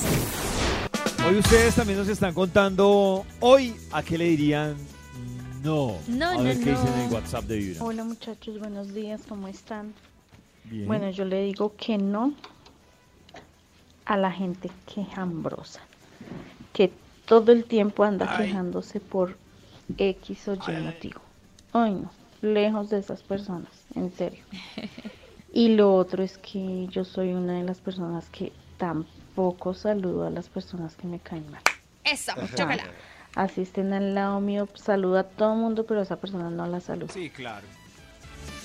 Speaker 2: Hoy ustedes también nos están contando, hoy, ¿a qué le dirían no?
Speaker 3: No,
Speaker 2: a
Speaker 3: no,
Speaker 2: ver qué dicen en
Speaker 3: no.
Speaker 2: el WhatsApp de Vibra.
Speaker 15: Hola muchachos, buenos días, ¿cómo están?
Speaker 2: Bien.
Speaker 15: Bueno, yo le digo que no a la gente quejambrosa, que todo el tiempo anda quejándose por X o Y motivo. Ay, no, lejos de esas personas, en serio. Y lo otro es que yo soy una de las personas que tampoco saludo a las personas que me caen mal.
Speaker 3: Eso, chócala.
Speaker 15: Así estén al lado mío, saluda a todo el mundo, pero a esa persona no la saluda.
Speaker 5: Sí, claro.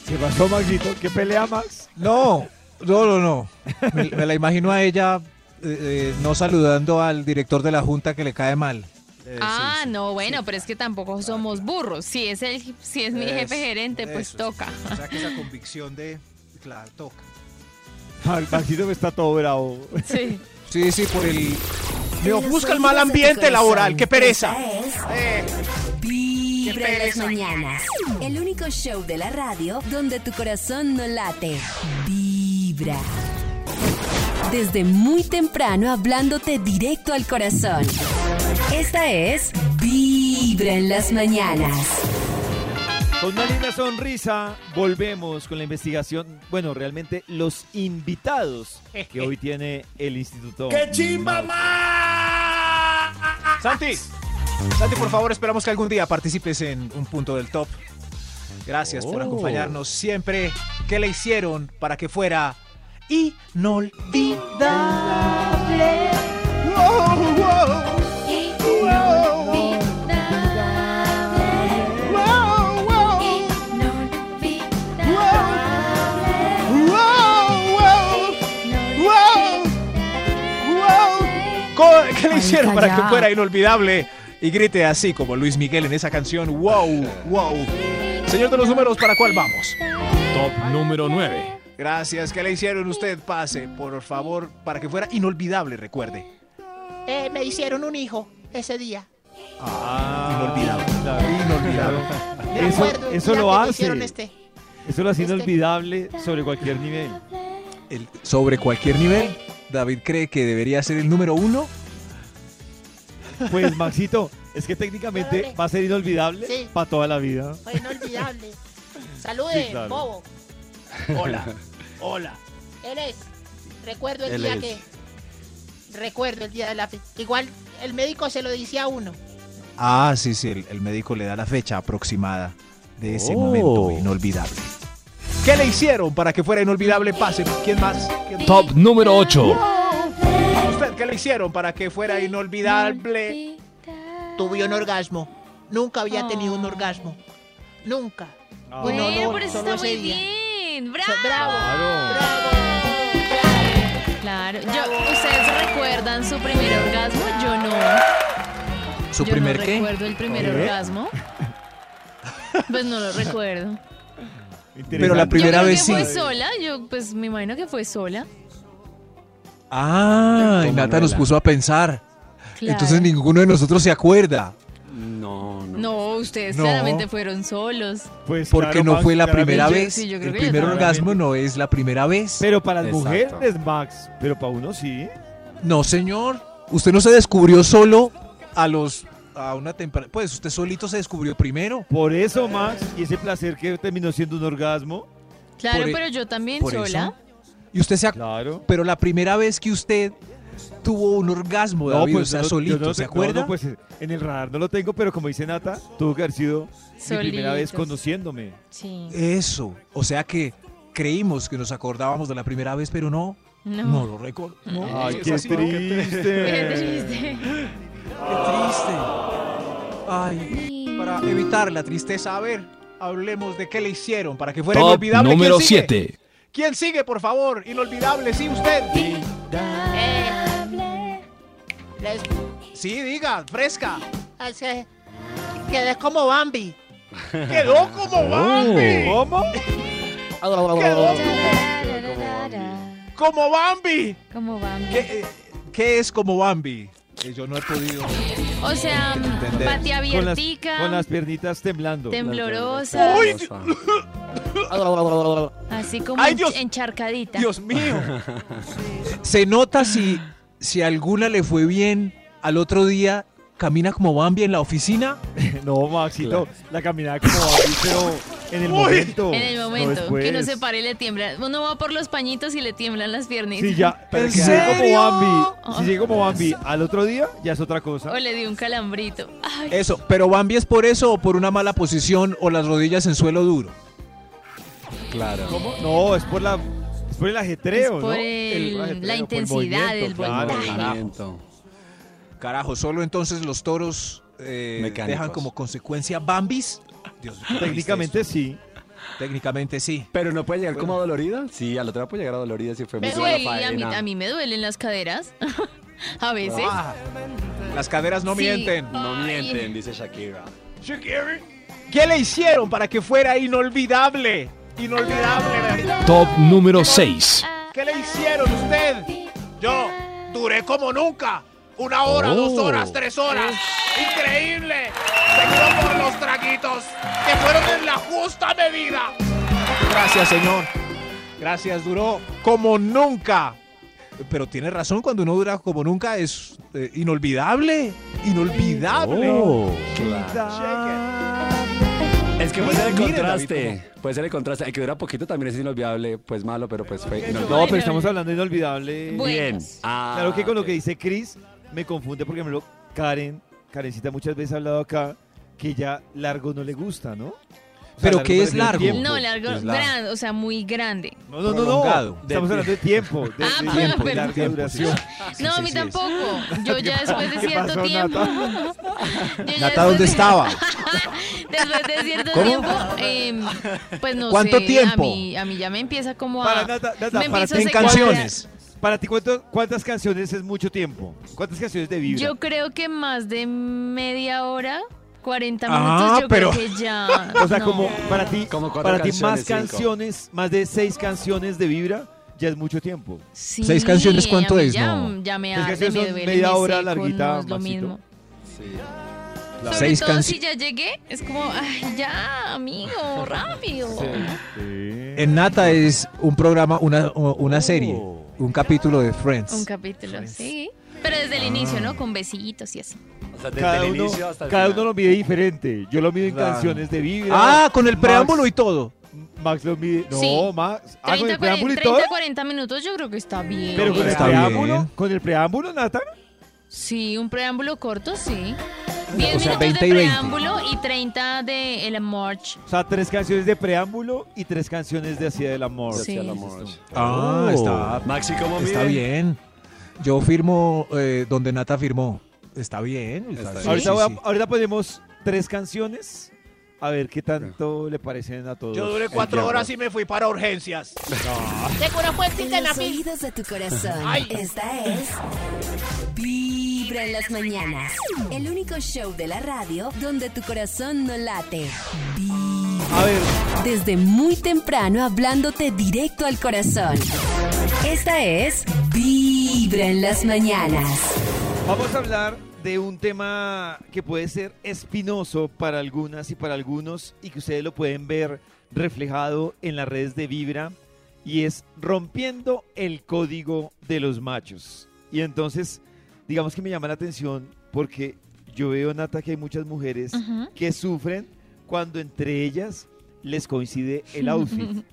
Speaker 2: ¿Qué pasó, Maxito? ¿Qué pelea, Max?
Speaker 5: No, no, no, no. Me, me la imagino a ella eh, eh, no saludando al director de la junta que le cae mal. Eh,
Speaker 3: Ah,
Speaker 5: sí, sí.
Speaker 3: no, bueno, pero es que tampoco somos burros. Si es el, si es mi
Speaker 5: Eso,
Speaker 3: jefe gerente, pues
Speaker 5: eso,
Speaker 3: toca.
Speaker 5: O sea que esa convicción de. Claro, toca.
Speaker 2: Ay, Maxito me está todo bravo.
Speaker 3: Sí.
Speaker 5: Sí, sí, por el. Me busca el mal ambiente laboral, qué pereza. Eh.
Speaker 6: Vibra en las mañanas. El único show de la radio donde tu corazón no late. Vibra. Desde muy temprano hablándote directo al corazón. Esta es Vibra en las mañanas.
Speaker 2: Con una linda sonrisa, volvemos con la investigación. Bueno, realmente los invitados que hoy tiene el Instituto.
Speaker 9: ¡Qué chimba
Speaker 5: Santi, Santi, por favor, esperamos que algún día participes en un punto del top. Gracias por
Speaker 2: Oh.
Speaker 5: acompañarnos siempre. ¿Qué le hicieron para que fuera inolvidable? Wow, wow. ¿Qué le hicieron para que fuera inolvidable? Y grite así como Luis Miguel en esa canción. ¡Wow! ¡Wow! Señor de los números, ¿para cuál vamos?
Speaker 9: Top número 9.
Speaker 5: Gracias. ¿Qué le hicieron usted? Pase, por favor, para que fuera inolvidable, recuerde.
Speaker 10: Eh, me hicieron un hijo ese día.
Speaker 5: Inolvidable. Inolvidable.
Speaker 10: Me
Speaker 2: Eso,
Speaker 10: acuerdo
Speaker 2: eso lo hace.
Speaker 10: hicieron este.
Speaker 2: Eso lo hace
Speaker 10: este-
Speaker 2: inolvidable sobre cualquier nivel.
Speaker 5: El- sobre cualquier nivel, David cree que debería ser el número uno.
Speaker 2: Pues, Maxito, es que técnicamente
Speaker 10: Dale.
Speaker 2: va a ser inolvidable
Speaker 10: Sí.
Speaker 2: para toda la vida.
Speaker 10: Fue inolvidable. Salude,
Speaker 2: Sí, claro.
Speaker 10: bobo.
Speaker 5: Hola. Hola.
Speaker 10: Él es. Recuerdo el
Speaker 4: Él
Speaker 10: día
Speaker 4: es.
Speaker 10: que. Recuerdo el día de la fe. Igual el médico se lo dice a uno.
Speaker 5: Ah, sí, sí, el, el médico le da la fecha aproximada de ese
Speaker 2: Oh.
Speaker 5: momento inolvidable. ¿Qué le hicieron para que fuera inolvidable? Pase. ¿Quién más?
Speaker 9: Top número 8.
Speaker 5: ¿A usted qué le hicieron para que fuera inolvidable?
Speaker 10: Tuve un orgasmo. Nunca había tenido un orgasmo. Nunca.
Speaker 2: Ah.
Speaker 10: Bueno,
Speaker 3: Bueno,
Speaker 10: no,
Speaker 3: pero eso
Speaker 10: solo
Speaker 3: está
Speaker 10: ese
Speaker 3: muy
Speaker 10: día.
Speaker 3: bien. ¡Bravo!
Speaker 10: Bravo.
Speaker 3: Claro. Yo, ¿Ustedes recuerdan su primer orgasmo? Yo no.
Speaker 5: ¿Su
Speaker 3: Yo
Speaker 5: primer
Speaker 3: no
Speaker 5: qué?
Speaker 3: recuerdo el primer
Speaker 2: ¿Qué?
Speaker 3: orgasmo. Pues no lo recuerdo.
Speaker 5: Pero la
Speaker 3: Yo
Speaker 5: primera
Speaker 3: creo
Speaker 5: vez
Speaker 3: que
Speaker 5: sí.
Speaker 3: fue sola. Yo, pues me imagino que fue sola.
Speaker 5: Ah, y Nata nos puso a pensar.
Speaker 3: Claro.
Speaker 5: Entonces ninguno de nosotros se acuerda.
Speaker 4: No, no.
Speaker 3: Ustedes
Speaker 5: No.
Speaker 3: claramente fueron solos.
Speaker 2: Pues,
Speaker 5: Porque
Speaker 2: claro,
Speaker 5: no
Speaker 2: Max,
Speaker 5: fue la
Speaker 2: claramente.
Speaker 5: primera vez.
Speaker 3: Sí, yo creo
Speaker 5: el
Speaker 3: que
Speaker 5: primer orgasmo no es la primera vez.
Speaker 2: Pero para las
Speaker 4: Exacto.
Speaker 2: mujeres, Max. Pero para uno sí.
Speaker 5: No, señor. Usted no se descubrió solo a los a una temprana. Pues usted solito se descubrió primero.
Speaker 2: Por eso, Max, y ese placer que terminó siendo un orgasmo.
Speaker 3: Claro,
Speaker 5: Por e-
Speaker 3: pero yo también
Speaker 5: por
Speaker 3: sola.
Speaker 5: eso. Y usted se ac-
Speaker 2: Claro.
Speaker 5: pero la primera vez que usted tuvo un orgasmo, David, o sea,
Speaker 2: no-
Speaker 5: solito,
Speaker 2: no
Speaker 5: ¿se
Speaker 2: no,
Speaker 5: acuerda?
Speaker 2: no, pues en el radar no lo tengo, pero como dice Nata, tuvo que haber sido mi primera vez
Speaker 3: Solitos.
Speaker 2: conociéndome.
Speaker 3: Sí.
Speaker 5: Eso, o sea que creímos que nos acordábamos de la primera vez, pero no,
Speaker 3: No.
Speaker 5: no lo recuerdo. No,
Speaker 2: Ay, qué
Speaker 5: ¿no?
Speaker 2: triste.
Speaker 3: Qué triste.
Speaker 5: Qué triste. Ay, para evitar la tristeza, a ver, hablemos de qué le hicieron para que fuera
Speaker 9: Top
Speaker 5: inolvidable.
Speaker 9: número
Speaker 5: ¿Quién sigue?
Speaker 9: 7.
Speaker 5: ¿Quién sigue, por favor? Inolvidable, sí, usted.
Speaker 10: Eh, les-
Speaker 5: Sí, diga, fresca.
Speaker 10: hace- quedé como Bambi.
Speaker 5: Quedó como Bambi.
Speaker 2: ¿Cómo?
Speaker 5: Quedó como Bambi.
Speaker 3: ¿Cómo van?
Speaker 5: ¿Qué, eh, qué es como Bambi? Yo no he podido.
Speaker 3: O sea,
Speaker 5: Entender.
Speaker 3: pati
Speaker 2: Con las,
Speaker 3: abiertica,
Speaker 2: con las piernitas temblando.
Speaker 3: temblorosa,
Speaker 5: Uy,
Speaker 3: así como
Speaker 5: Ay,
Speaker 3: ench-
Speaker 5: Dios.
Speaker 3: encharcadita.
Speaker 5: Dios mío. Se nota si, si a alguna le fue bien al otro día, camina como Bambi en la oficina.
Speaker 2: No, Maxito, la caminada como Bambi, pero en el
Speaker 5: Uy.
Speaker 2: momento.
Speaker 3: En el momento, que no se pare y le tiembla. Uno va por los pañitos y le tiemblan las piernitas.
Speaker 2: Sí, ya. Pero
Speaker 5: ¿En
Speaker 2: si sigue como
Speaker 5: serio?
Speaker 2: Bambi, si sigue como Bambi al otro día, ya es otra cosa.
Speaker 3: O le dio un calambrito. Ay,
Speaker 5: Eso, pero Bambi es por eso o por una mala posición o las rodillas en suelo duro.
Speaker 4: Claro.
Speaker 2: ¿Cómo? No, es por la. Por el ajetreo,
Speaker 3: Es por
Speaker 2: ¿no?
Speaker 3: el-
Speaker 2: ajetreo,
Speaker 3: la
Speaker 2: por
Speaker 3: intensidad del
Speaker 2: claro,
Speaker 3: voltaje.
Speaker 2: carajo.
Speaker 4: Movimiento.
Speaker 5: Carajo, solo entonces los toros eh,
Speaker 4: Mecánicos.
Speaker 5: dejan como consecuencia Bambis. Dios, qué triste
Speaker 2: Técnicamente sí.
Speaker 5: Técnicamente sí.
Speaker 4: Pero no puede llegar como dolorida. Sí, al otro día puede llegar a dolorida si fue muy
Speaker 3: me
Speaker 4: buena
Speaker 3: duele, a mí,
Speaker 4: faena.
Speaker 3: a mí me duelen las caderas. a veces.
Speaker 5: Ah, las caderas no
Speaker 3: Sí.
Speaker 5: mienten.
Speaker 4: No
Speaker 3: Ay.
Speaker 4: mienten, dice Shakira.
Speaker 5: ¿Qué le hicieron para que fuera inolvidable? Inolvidable.
Speaker 9: Top número 6.
Speaker 5: ¿Qué le hicieron usted? Yo duré como nunca. Una hora,
Speaker 9: Oh.
Speaker 5: dos horas, tres horas. Increíble. Seguido por los traguitos que fueron en la justa medida. Gracias, señor. Gracias, duró como nunca. Pero tiene razón, cuando uno dura como nunca es eh, inolvidable. Inolvidable.
Speaker 9: Oh.
Speaker 4: Es que puede ser el contraste. Puede ser el contraste. El que dura poquito también es inolvidable. Pues malo, pero pues fue inolvidable.
Speaker 2: No, pero estamos hablando de inolvidable.
Speaker 4: Bien. Ah,
Speaker 2: Claro que con lo que dice Chris me confunde porque, por ejemplo, Karen, Karencita muchas veces ha hablado acá que ya largo no le gusta, ¿no?
Speaker 5: ¿Pero qué es largo?
Speaker 2: tiempo.
Speaker 3: No, largo,
Speaker 5: Es largo.
Speaker 3: grande, o sea, muy grande.
Speaker 2: No, no, no, no.
Speaker 5: Prolongado.
Speaker 2: Estamos hablando de tiempo. De,
Speaker 3: Ah,
Speaker 2: de tiempo,
Speaker 3: pero-
Speaker 2: larga
Speaker 5: tiempo,
Speaker 2: duración.
Speaker 5: sí.
Speaker 3: no, a
Speaker 5: sí,
Speaker 3: mí
Speaker 5: sí,
Speaker 3: tampoco. Yo ya después de
Speaker 2: ¿Qué
Speaker 3: cierto
Speaker 2: pasó,
Speaker 3: tiempo.
Speaker 2: Nata?
Speaker 5: ¿dónde
Speaker 3: de-
Speaker 5: estaba?
Speaker 3: Después de cierto
Speaker 5: ¿Cómo?
Speaker 3: tiempo, em, pues no
Speaker 5: ¿Cuánto
Speaker 3: sé,
Speaker 5: tiempo?
Speaker 3: A mí, a mí ya me empieza como a.
Speaker 2: Para, Nata, Nata,
Speaker 3: me
Speaker 2: para
Speaker 3: empiezo
Speaker 2: ti
Speaker 3: a
Speaker 5: En canciones.
Speaker 2: Para ti, ¿cuánto- ¿cuántas canciones es mucho tiempo? ¿Cuántas canciones de Vibra?
Speaker 3: Yo creo que más de media hora, 40
Speaker 2: Ah,
Speaker 3: minutos, yo
Speaker 2: pero-
Speaker 3: creo que ya.
Speaker 2: O sea,
Speaker 3: no.
Speaker 2: como para ti,
Speaker 4: cuatro
Speaker 2: para ti más
Speaker 4: canciones, cinco.
Speaker 2: más de seis canciones de Vibra, ya es mucho tiempo.
Speaker 3: Sí,
Speaker 5: ¿Seis canciones cuánto es?
Speaker 3: Ya,
Speaker 5: No.
Speaker 3: ya me arde,
Speaker 2: canciones
Speaker 3: me
Speaker 2: media
Speaker 3: me
Speaker 2: hora larguita,
Speaker 3: no es lo mismo. Sobre
Speaker 5: Seis
Speaker 3: todo si ya llegué, es como, ay, ya, amigo, rápido.
Speaker 5: En Nata es un programa, una, una serie, un capítulo de Friends.
Speaker 3: Un capítulo, sí. Pero desde el inicio, ¿no? Con besitos y eso.
Speaker 2: Cada, uno, cada uno lo mide diferente. Yo lo mido en
Speaker 5: Claro.
Speaker 2: canciones de Vibra.
Speaker 5: Ah, con el
Speaker 2: Max-
Speaker 5: preámbulo y todo.
Speaker 2: Max lo mide. No,
Speaker 3: Sí.
Speaker 2: Max. Ah, con
Speaker 3: 30,
Speaker 2: el preámbulo y
Speaker 3: 40,
Speaker 2: todo.
Speaker 3: 30, 40 minutos yo creo que está bien.
Speaker 2: Pero con el
Speaker 5: Está
Speaker 2: preámbulo,
Speaker 5: bien.
Speaker 2: con el preámbulo, Nata.
Speaker 3: Sí, un preámbulo corto, sí. 10
Speaker 5: O sea,
Speaker 3: minutos
Speaker 5: 20
Speaker 3: de
Speaker 5: y 20.
Speaker 3: preámbulo y 30 de el march.
Speaker 2: O sea, tres canciones de preámbulo y tres canciones de Hacia del Amor.
Speaker 3: Sí. Hacia el
Speaker 4: amor.
Speaker 5: Ah,
Speaker 2: Oh.
Speaker 5: está.
Speaker 4: Maxi, ¿cómo
Speaker 5: Está
Speaker 4: mide?
Speaker 5: bien. Yo firmo eh, donde Nata firmó. Está bien. está- sí,
Speaker 2: ahorita,
Speaker 5: sí,
Speaker 2: voy a-
Speaker 5: sí.
Speaker 2: ahorita ponemos tres canciones. A ver qué tanto le parecen a todos.
Speaker 10: Yo duré
Speaker 2: el
Speaker 10: cuatro
Speaker 2: diablo.
Speaker 10: horas y me fui para urgencias.
Speaker 2: No.
Speaker 10: Seguro fue el
Speaker 6: En
Speaker 10: de la
Speaker 6: los
Speaker 10: fi-
Speaker 6: oídos de tu corazón.
Speaker 10: Ay.
Speaker 6: Esta es Vibra en las mañanas. El único show de la radio donde tu corazón no late. Vibra.
Speaker 2: A ver,
Speaker 6: Desde muy temprano hablándote directo al corazón. Esta es Vibra en las mañanas.
Speaker 2: Vamos a hablar de un tema que puede ser espinoso para algunas y para algunos y que ustedes lo pueden ver reflejado en las redes de Vibra y es rompiendo el código de los machos. Y entonces, digamos que me llama la atención porque yo veo, Nata, que hay muchas mujeres que sufren cuando entre ellas les coincide el outfit.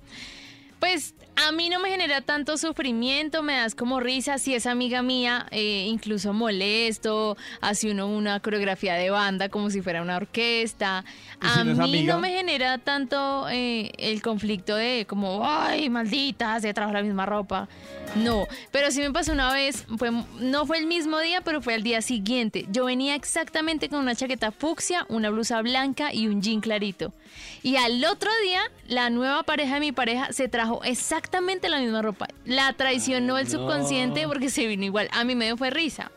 Speaker 3: Pues a mí no me genera tanto sufrimiento, me das como risa, si es amiga mía, eh, incluso molesto, hace uno una coreografía de banda como si fuera una orquesta.
Speaker 2: ¿Y si
Speaker 3: A
Speaker 2: no
Speaker 3: mí no me genera tanto eh, el conflicto de como, ay, maldita, se trajo la misma ropa. No, pero sí me pasó una vez, fue, no fue el mismo día, pero fue al día siguiente. Yo venía exactamente con una chaqueta fucsia, una blusa blanca y un jean clarito. Y al otro día, la nueva pareja de mi pareja se trajo exactamente la misma ropa. La traicionó el subconsciente porque se vino igual. A mí me dio fue risa.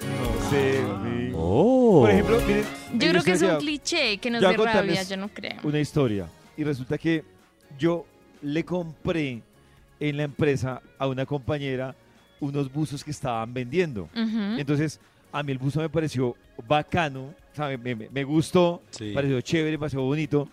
Speaker 2: No sé, sí.
Speaker 5: Oh.
Speaker 2: Por ejemplo, miren.
Speaker 3: Yo creo que es un
Speaker 2: ya-
Speaker 3: cliché que nos dé rabia, yo no creo.
Speaker 2: Una historia. Y resulta que yo le compré en la empresa a una compañera unos buzos que estaban vendiendo. Entonces, a mí el buzo me pareció bacano, o sea, me, me- me gustó,
Speaker 4: Sí.
Speaker 2: pareció chévere, me pareció bonito,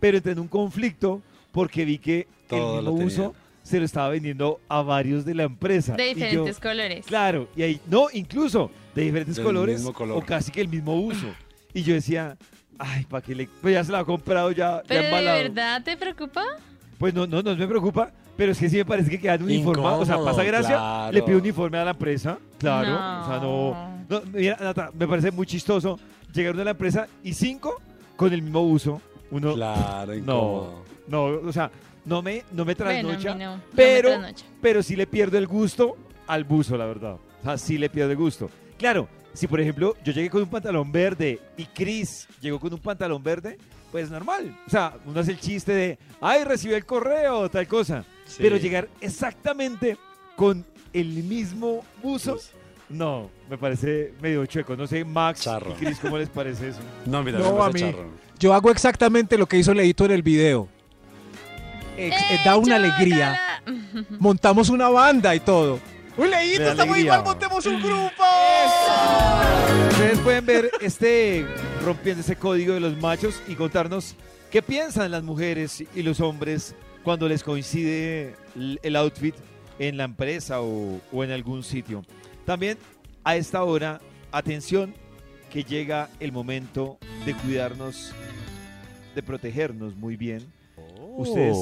Speaker 2: pero entré en un conflicto porque vi que
Speaker 4: Todo
Speaker 2: el mismo buzo se lo estaba vendiendo a varios de la empresa.
Speaker 3: De
Speaker 2: yo-
Speaker 3: diferentes colores.
Speaker 2: Claro, y ahí, no, incluso de diferentes
Speaker 4: Del
Speaker 2: colores
Speaker 4: mismo color.
Speaker 2: o casi que el mismo uso. Y yo decía, ay, ¿para qué le...? Pues ya se la ha comprado ya, ya
Speaker 3: Pero de
Speaker 2: embalado.
Speaker 3: verdad te preocupa?
Speaker 2: Pues no, no, no me preocupa, pero es que sí me parece que quedan uniformados. O sea, pasa gracia,
Speaker 4: claro.
Speaker 2: le pido uniforme a la empresa, claro.
Speaker 3: No.
Speaker 2: O sea, no, no, Mira, Nata, me parece muy chistoso llegar a la empresa y cinco con el mismo uso. Uno,
Speaker 4: Claro, incómodo.
Speaker 2: no, o sea, no me, no me
Speaker 3: Bueno,
Speaker 2: trasnocha,
Speaker 3: no, no me
Speaker 2: pero,
Speaker 3: trasnocha.
Speaker 2: pero sí le pierdo el gusto al buzo, la verdad. O sea, sí le pierdo el gusto. Claro, si por ejemplo yo llegué con un pantalón verde y Chris llegó con un pantalón verde, pues normal. O sea, uno hace el chiste de, ay, recibió el correo, tal cosa.
Speaker 4: Sí.
Speaker 2: Pero llegar exactamente con el mismo buzo, no, me parece medio chueco. No sé, Max
Speaker 4: Charro.
Speaker 2: y Chris, ¿cómo les parece eso?
Speaker 4: No, mira,
Speaker 5: No,
Speaker 4: me
Speaker 5: a mí.
Speaker 4: charro.
Speaker 5: Yo hago exactamente lo que hizo Leito en el video. Ex- eh, da una alegría. Montamos una banda y todo.
Speaker 10: Uy, Leito, estamos
Speaker 2: alegría.
Speaker 10: igual, montemos un grupo.
Speaker 2: Ustedes pueden ver este rompiendo ese código de los machos y contarnos qué piensan las mujeres y los hombres cuando les coincide el outfit en la empresa o, o en algún sitio. También a esta hora, atención, que llega el momento de cuidarnos, de protegernos muy bien. Ustedes,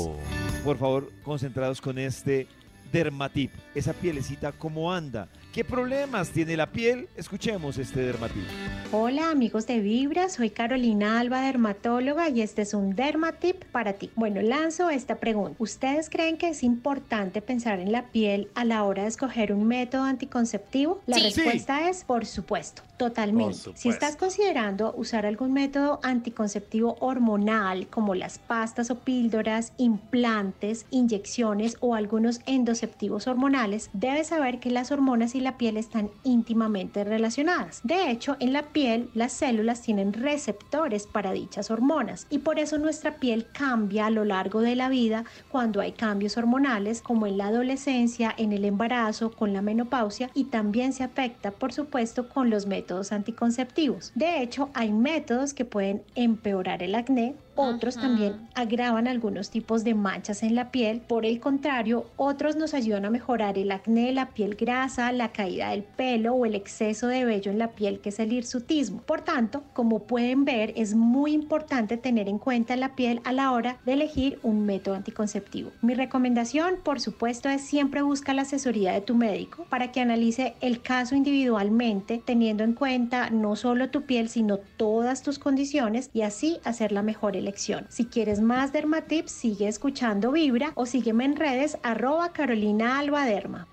Speaker 2: por favor, concentrados con este dermatip. Esa pielecita, ¿cómo anda? ¿Qué problemas tiene la piel? Escuchemos este dermatip.
Speaker 17: Hola amigos de Vibra, soy Carolina Alba, dermatóloga y este es un dermatip para ti. Bueno, lanzo esta pregunta. ¿Ustedes creen que es importante pensar en la piel a la hora de escoger un método anticonceptivo? La
Speaker 18: Sí.
Speaker 17: respuesta es por supuesto. Totalmente.
Speaker 4: Por
Speaker 17: Si estás considerando usar algún método anticonceptivo hormonal como las pastas o píldoras, implantes, inyecciones o algunos endoceptivos hormonales, debes saber que las hormonas y la piel están íntimamente relacionadas. De hecho, en la piel las células tienen receptores para dichas hormonas y por eso nuestra piel cambia a lo largo de la vida cuando hay cambios hormonales como en la adolescencia, en el embarazo, con la menopausia y también se afecta por supuesto con los métodos anticonceptivos. De hecho, hay métodos que pueden empeorar el acné, otros también agravan algunos tipos de manchas en la piel. Por el contrario, otros nos ayudan a mejorar el acné, la piel grasa, la caída del pelo o el exceso de vello en la piel, que es el hirsutismo. Por tanto, como pueden ver, es muy importante tener en cuenta la piel a la hora de elegir un método anticonceptivo. Mi recomendación, por supuesto, es siempre busca la asesoría de tu médico para que analice el caso individualmente, teniendo en cuenta no solo tu piel, sino todas tus condiciones y así hacer la mejor elección. Si quieres más Dermatips, sigue escuchando Vibra o sígueme en redes arroba Carolina Alba Derma.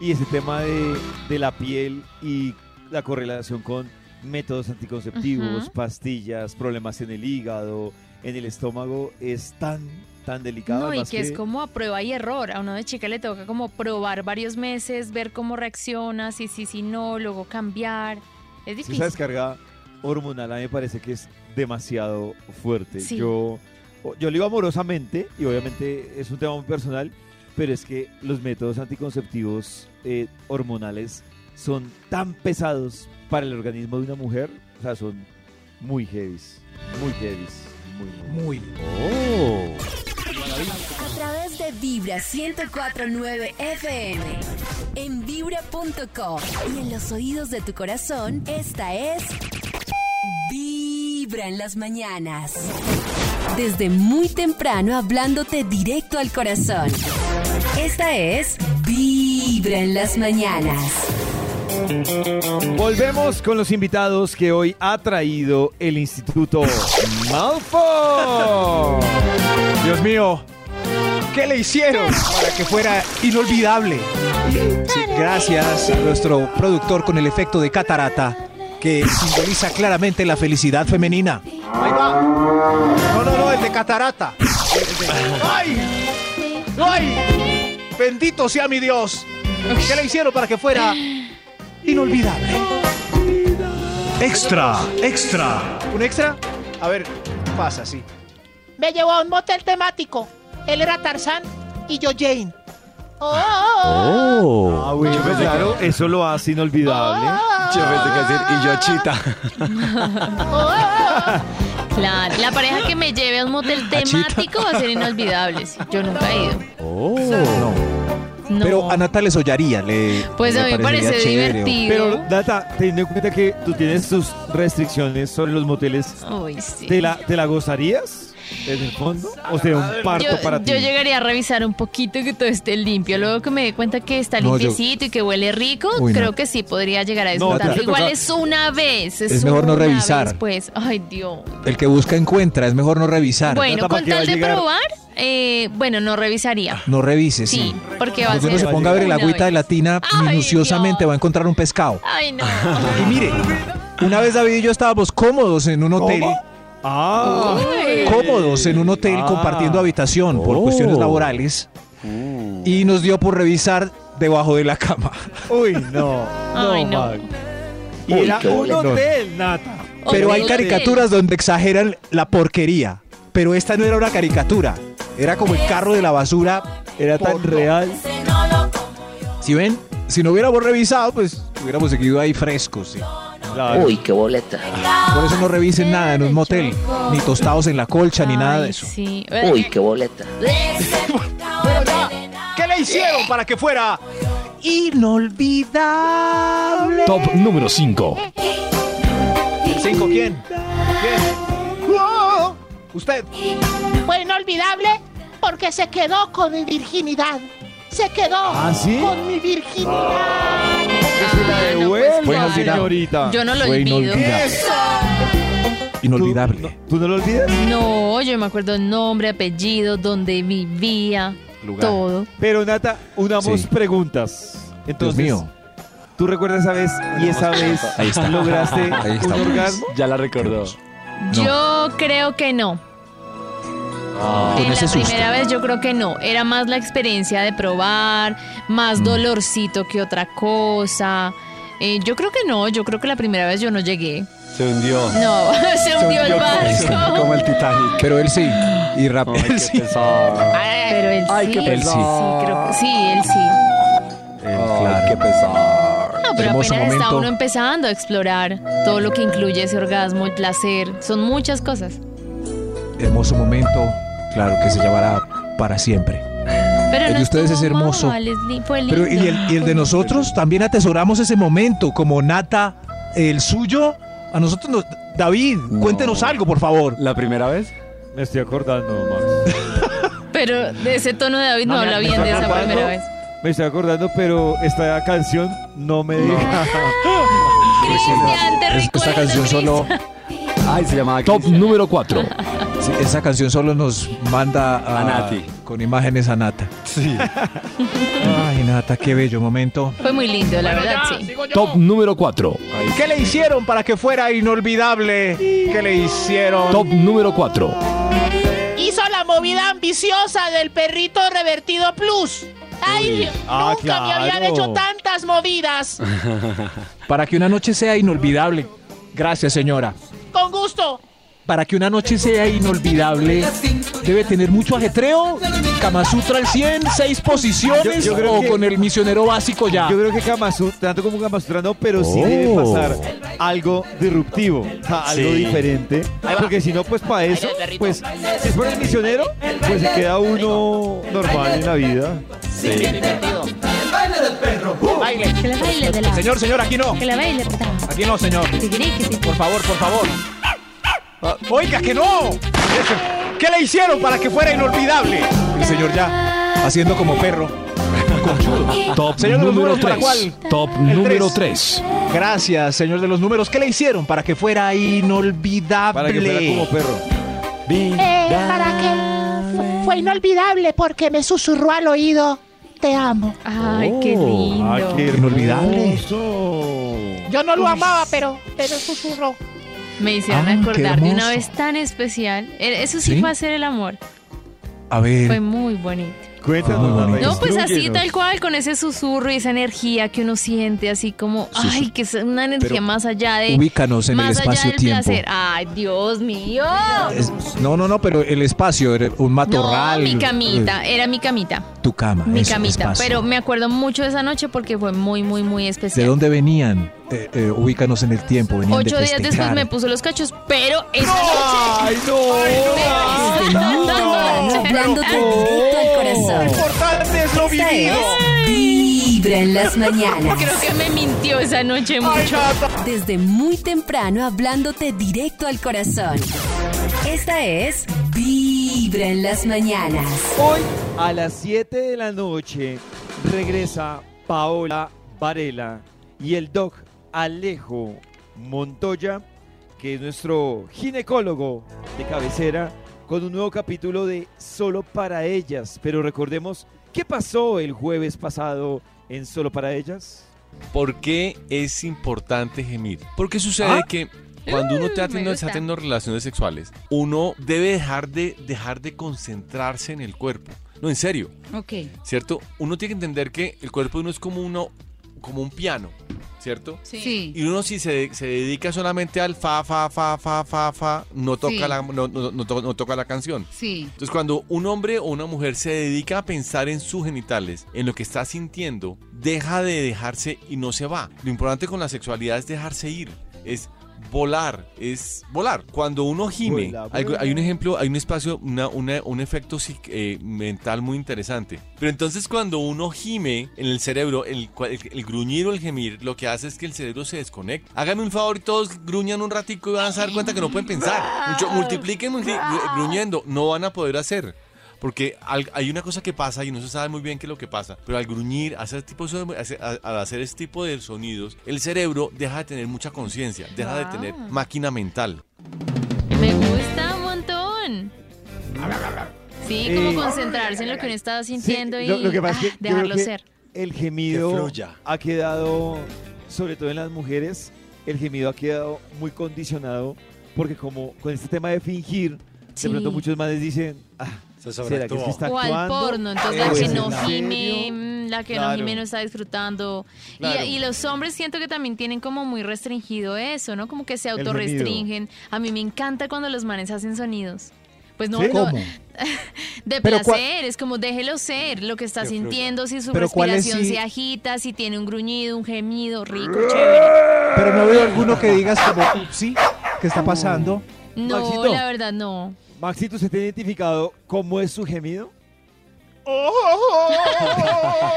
Speaker 2: Y ese tema de, de la piel y la correlación con métodos anticonceptivos, pastillas, problemas en el hígado, en el estómago, es tan, tan delicado.
Speaker 3: No, y que es como a prueba y error. A uno de chica le toca como probar varios meses, ver cómo reacciona, si sí, si no, luego cambiar. Es
Speaker 2: Esa
Speaker 3: difícil.
Speaker 2: descarga hormonal a mí me parece que es demasiado fuerte.
Speaker 3: Sí.
Speaker 2: Yo, yo lo digo amorosamente y obviamente es un tema muy personal, pero es que los métodos anticonceptivos eh, hormonales son tan pesados para el organismo de una mujer, o sea, son muy heavies, muy heavies, muy,
Speaker 5: muy.
Speaker 2: Oh.
Speaker 6: A través de Vibra 1049 FM. En vibra.com. Y en los oídos de tu corazón, esta es. Vibra en las mañanas. Desde muy temprano hablándote directo al corazón. Esta es. Vibra en las mañanas.
Speaker 2: Volvemos con los invitados que hoy ha traído el Instituto Malfoy.
Speaker 5: Dios mío, ¿qué le hicieron para que fuera inolvidable? Gracias a nuestro productor con el efecto de catarata que simboliza claramente la felicidad femenina. Ahí va. No, no, no, el de catarata. El de- ¡Ay! ¡Ay! Bendito sea mi Dios. ¿Qué le hicieron para que fuera inolvidable? Extra, extra. ¿Un extra? A ver, pasa, sí.
Speaker 10: Me llevó a un motel temático. Él era Tarzán y yo Jane. Oh,
Speaker 2: Ah, bueno, claro, eso lo hace inolvidable.
Speaker 4: Yo pensé que decir, y yo chita.
Speaker 3: Claro, la pareja que me lleve a un motel temático va a ser inolvidable. sí. Yo nunca he ido.
Speaker 5: No.
Speaker 3: No.
Speaker 5: Pero a Nata le sollaría, le.
Speaker 3: Pues a mí me parece
Speaker 5: chévere,
Speaker 3: divertido.
Speaker 2: Pero, Data, teniendo en cuenta que tú tienes tus restricciones sobre los moteles,
Speaker 3: Uy, sí.
Speaker 2: ¿te la, ¿te la gozarías en el fondo? ¿O sea, un parto
Speaker 3: yo,
Speaker 2: para ti?
Speaker 3: yo llegaría a revisar un poquito que todo esté limpio. Luego que me dé cuenta que está
Speaker 5: No, yo-
Speaker 3: limpiecito y que huele rico,
Speaker 5: Uy, no.
Speaker 3: creo que sí podría llegar a
Speaker 5: No,
Speaker 3: disfrutar.
Speaker 5: te
Speaker 3: Igual
Speaker 5: toca-
Speaker 3: es una vez. Es,
Speaker 5: Es mejor no revisar.
Speaker 3: pues, ay Dios.
Speaker 5: El que busca encuentra, es mejor no revisar.
Speaker 3: Bueno, con tal de probar, eh, bueno, no revisaría.
Speaker 5: No revises,
Speaker 3: Sí,
Speaker 5: sí.
Speaker 3: porque va a
Speaker 5: Cuando
Speaker 3: ser
Speaker 5: uno se ponga a ver el agüita de la tina, minuciosamente va a encontrar un pescado.
Speaker 3: Ay, no.
Speaker 5: Y mire, una vez David y yo estábamos cómodos en un hotel.
Speaker 2: Ah.
Speaker 5: Cómodos en un hotel
Speaker 2: Ah.
Speaker 5: compartiendo habitación por
Speaker 2: Oh.
Speaker 5: cuestiones laborales. Y nos dio por revisar debajo de la cama.
Speaker 2: Uy, no.
Speaker 3: Ay, no.
Speaker 2: Max. Y
Speaker 5: Uy,
Speaker 2: era un hotel, Nata.
Speaker 5: Pero hay caricaturas donde exageran la porquería. Pero esta no era una caricatura. Era como el carro de la basura.
Speaker 2: Era tan real.
Speaker 5: Si ven, si no hubiéramos revisado, pues hubiéramos seguido ahí frescos. sí.
Speaker 10: Uy, qué boleta.
Speaker 5: Por eso no revisen nada en un motel. Ni tostados en la colcha, ni nada de eso.
Speaker 3: Sí.
Speaker 10: Uy, qué boleta.
Speaker 5: ¿Qué le hicieron para que fuera inolvidable?
Speaker 9: Top número 5.
Speaker 5: ¿Cinco quién? ¿Quién?
Speaker 10: ¡Oh!
Speaker 5: Usted.
Speaker 10: Fue inolvidable porque se quedó con mi virginidad. Se quedó
Speaker 2: ¿Ah, sí?
Speaker 10: con mi virginidad.
Speaker 2: Devuelva,
Speaker 5: Fue inolvidable.
Speaker 2: señorita.
Speaker 3: Yo no lo
Speaker 5: Fue
Speaker 3: olvido.
Speaker 5: inolvidable. Inolvidable.
Speaker 2: ¿Tú no lo olvidas?
Speaker 3: No, yo me acuerdo el nombre, apellido, dónde vivía,
Speaker 5: Lugar.
Speaker 3: todo.
Speaker 2: Pero Nata, unamos
Speaker 5: Sí.
Speaker 2: preguntas. Entonces,
Speaker 5: Dios mío.
Speaker 2: ¿Tú recuerdas esa vez y esa vez
Speaker 4: Ahí está.
Speaker 2: lograste
Speaker 4: Ahí está.
Speaker 2: un orgasmo?
Speaker 4: Ya la recordó.
Speaker 3: Yo creo que no.
Speaker 4: Ah.
Speaker 3: en la primera vez yo creo que no. Era más la experiencia de probar,
Speaker 4: Mm.
Speaker 3: más dolorcito que otra cosa. Eh, yo creo que no, yo creo que la primera vez yo no llegué.
Speaker 4: Se hundió.
Speaker 3: No, se hundió el barco.
Speaker 4: Como el Titanic.
Speaker 5: Pero él sí. Y rap.
Speaker 4: Ay,
Speaker 5: él sí.
Speaker 4: pesar.
Speaker 3: Pero él
Speaker 4: Ay,
Speaker 3: sí.
Speaker 4: qué
Speaker 5: Él sí.
Speaker 3: Sí, creo que sí, él sí.
Speaker 4: Ay, qué pesar.
Speaker 3: No, pero
Speaker 5: Hermoso
Speaker 3: apenas está
Speaker 5: momento.
Speaker 3: uno empezando a explorar todo lo que incluye ese orgasmo, el placer. Son muchas cosas.
Speaker 5: Hermoso momento. Claro que se llevará para siempre.
Speaker 3: Pero
Speaker 5: El
Speaker 3: no
Speaker 5: de ustedes es hermoso.
Speaker 3: mal,
Speaker 5: Pero y el, y el de nosotros también atesoramos ese momento, como Nata, el suyo. A nosotros nos. David, cuéntenos algo, por favor.
Speaker 4: ¿La primera vez?
Speaker 2: Me estoy acordando, Max.
Speaker 3: Pero de ese tono de David no,
Speaker 2: No,
Speaker 3: habla bien de esa primera vez.
Speaker 2: Me estoy acordando, pero esta canción no me deja.
Speaker 3: Cristian, te
Speaker 5: Es- esta canción solo.
Speaker 4: Ay, se llamaba
Speaker 9: Top número 4.
Speaker 5: sí, esa canción solo nos manda a,
Speaker 4: A Nati.
Speaker 5: con imágenes a Nata.
Speaker 4: Sí.
Speaker 5: Ay, Nata, qué bello momento.
Speaker 3: Fue muy lindo, la verdad, sí.
Speaker 9: Top número 4.
Speaker 5: ¿Qué le hicieron para que fuera inolvidable? ¿Qué le hicieron?
Speaker 9: Top número 4.
Speaker 10: Hizo la movida ambiciosa del perrito revertido plus. Ay,
Speaker 2: Ah,
Speaker 10: nunca me habían
Speaker 2: claro.
Speaker 10: hecho tantas movidas.
Speaker 5: Para que una noche sea inolvidable. Gracias, señora.
Speaker 10: Con gusto.
Speaker 5: Para que una noche sea inolvidable, debe tener mucho ajetreo. Kama Sutra al 100, seis posiciones
Speaker 2: Yo- yo creo
Speaker 5: o
Speaker 2: que-
Speaker 5: con el misionero básico ya.
Speaker 2: Yo creo que Kama Sutra, tanto como Kama Sutra no, pero sí
Speaker 5: Oh.
Speaker 2: debe pasar algo disruptivo, o sea, algo
Speaker 4: Sí.
Speaker 2: diferente. Porque si no, pues para eso, pues si es por el misionero, pues se queda uno normal en la vida.
Speaker 4: Sí.
Speaker 10: Baile.
Speaker 3: Que la baile de la.
Speaker 5: Señor, señor, aquí no.
Speaker 3: Que la baile.
Speaker 5: Aquí no, señor. Por favor, por favor. Ah, Oiga, que no. ¿Qué le hicieron para que fuera inolvidable? El señor ya haciendo como perro.
Speaker 9: Top
Speaker 5: Señor de los
Speaker 9: número
Speaker 5: números, ¿para
Speaker 9: 3.
Speaker 5: cuál?
Speaker 9: Top
Speaker 5: El
Speaker 9: número
Speaker 5: tres.
Speaker 9: 3.
Speaker 5: Gracias, señor de los números. ¿Qué le hicieron para que fuera inolvidable?
Speaker 2: Para que fuera como perro.
Speaker 10: Eh, para que fu- fue inolvidable porque me susurró al oído. Te amo.
Speaker 3: Ay, qué lindo.
Speaker 2: Ah, qué
Speaker 5: Inolvidable.
Speaker 10: Yo no lo amaba, pero, pero susurró.
Speaker 3: Me hicieron
Speaker 5: Ah,
Speaker 3: acordar de una vez tan especial. Eso sí,
Speaker 5: ¿Sí?
Speaker 3: fue hacer el amor.
Speaker 5: A ver.
Speaker 3: Fue muy bonito.
Speaker 2: Cuéntanos. Nata,
Speaker 3: No, pues así tal cual, con ese susurro y esa energía que uno siente, así como,
Speaker 5: Sí, sí.
Speaker 3: ay, que es una energía
Speaker 5: Pero
Speaker 3: más allá de.
Speaker 5: ubícanos en el
Speaker 3: más allá del
Speaker 5: espacio-tiempo.
Speaker 3: placer. Ay, Dios mío.
Speaker 5: Es- no, no, no, pero el espacio, era un matorral.
Speaker 3: no, mi camita,
Speaker 5: eh,
Speaker 3: era mi camita.
Speaker 5: tu cama.
Speaker 3: Mi
Speaker 5: eso,
Speaker 3: camita.
Speaker 5: espacio.
Speaker 3: Pero me acuerdo mucho de esa noche porque fue muy, muy, muy
Speaker 5: ¿De
Speaker 3: especial.
Speaker 5: dónde venían? Eh, eh, ubícanos en el tiempo. Venían
Speaker 3: Ocho
Speaker 5: de
Speaker 3: días después me puso los cachos, pero esa
Speaker 2: ¡Ay, no!
Speaker 6: Temprano, hablándote directo al corazón.
Speaker 5: importante es lo
Speaker 6: es Vibra en las mañanas.
Speaker 3: creo que me mintió esa noche mucho.
Speaker 6: Desde muy temprano, hablándote directo al corazón. Esta es Vibra en las mañanas.
Speaker 2: Hoy a las 7 de la noche regresa Paola Varela y el doc Alejo Montoya, que es nuestro ginecólogo de cabecera, con un nuevo capítulo de Solo para ellas. Pero recordemos, ¿qué pasó el jueves pasado en Solo para ellas?
Speaker 18: ¿Por qué es importante gemir? Porque sucede
Speaker 2: Ah.
Speaker 18: que cuando uno está teniendo relaciones sexuales, uno debe dejar de, dejar de concentrarse en el cuerpo. No, en serio,
Speaker 19: Ok.
Speaker 18: ¿cierto? Uno tiene que entender que el cuerpo de uno es como, uno, como un piano, ¿cierto?
Speaker 19: Sí.
Speaker 18: Y uno si se, se dedica solamente al fa, fa, fa, fa, fa, fa, no toca,
Speaker 19: Sí.
Speaker 18: la, no, no- no to- no toca la canción.
Speaker 19: Sí.
Speaker 18: Entonces, cuando un hombre o una mujer se dedica a pensar en sus genitales, en lo que está sintiendo, deja de dejarse y no se va. Lo importante con la sexualidad es dejarse ir, es volar, es volar. Cuando uno gime,
Speaker 2: Vuela,
Speaker 18: hay,
Speaker 2: vuela.
Speaker 18: hay un ejemplo, hay un espacio, una- una- un efecto eh, mental muy interesante. Pero entonces cuando uno gime en el cerebro, el, el, el gruñir o el gemir, lo que hace es que el cerebro se desconecta. Háganme un favor y todos gruñan un ratico y van a dar cuenta que no pueden pensar. Mucho- multipliquen multi- gru- gruñendo, no van a poder hacer. Porque hay una cosa que pasa y no se sabe muy bien qué es lo que pasa, pero al gruñir, hacer tipo de- hacer- a- al hacer este tipo de sonidos, el cerebro deja de tener mucha conciencia, deja de tener
Speaker 3: Wow.
Speaker 18: máquina mental.
Speaker 3: Me gusta un montón. Sí, como
Speaker 2: Eh,
Speaker 3: concentrarse en lo que uno estaba sintiendo
Speaker 2: Sí,
Speaker 3: y
Speaker 2: lo, lo que pasa es
Speaker 3: ah,
Speaker 2: que yo creo
Speaker 3: dejarlo
Speaker 2: que
Speaker 3: ser.
Speaker 2: el gemido
Speaker 4: Que
Speaker 2: ha quedado, sobre todo en las mujeres, el gemido ha quedado muy condicionado porque como con este tema de fingir,
Speaker 3: Sí.
Speaker 2: de pronto muchos madres dicen, ah,
Speaker 4: Se
Speaker 2: ¿será que es que está
Speaker 3: O al
Speaker 2: actuando?
Speaker 3: porno, entonces
Speaker 2: ¿O
Speaker 3: la que no gime, mm, la que no
Speaker 2: Claro.
Speaker 3: gime no está disfrutando. Y-
Speaker 2: Claro.
Speaker 3: Y, los hombres siento que también tienen como muy restringido eso, ¿no? Como que se autorrestringen. A mí me encanta cuando los manes hacen sonidos. Pues no,
Speaker 5: ¿Sí?
Speaker 3: no,
Speaker 5: ¿Cómo?
Speaker 3: de
Speaker 5: Pero
Speaker 3: placer, es como déjelo ser, lo que está
Speaker 4: Que
Speaker 3: sintiendo, si su
Speaker 5: Pero ¿cuál es
Speaker 3: respiración
Speaker 5: si-
Speaker 3: se agita, si tiene un gruñido, un gemido, rico, chévere.
Speaker 5: Pero no veo alguno que digas como, sí, ¿qué está pasando?
Speaker 3: No,
Speaker 2: Maxito.
Speaker 3: la verdad no.
Speaker 2: Maxito, ¿usted tiene identificado cómo es su gemido?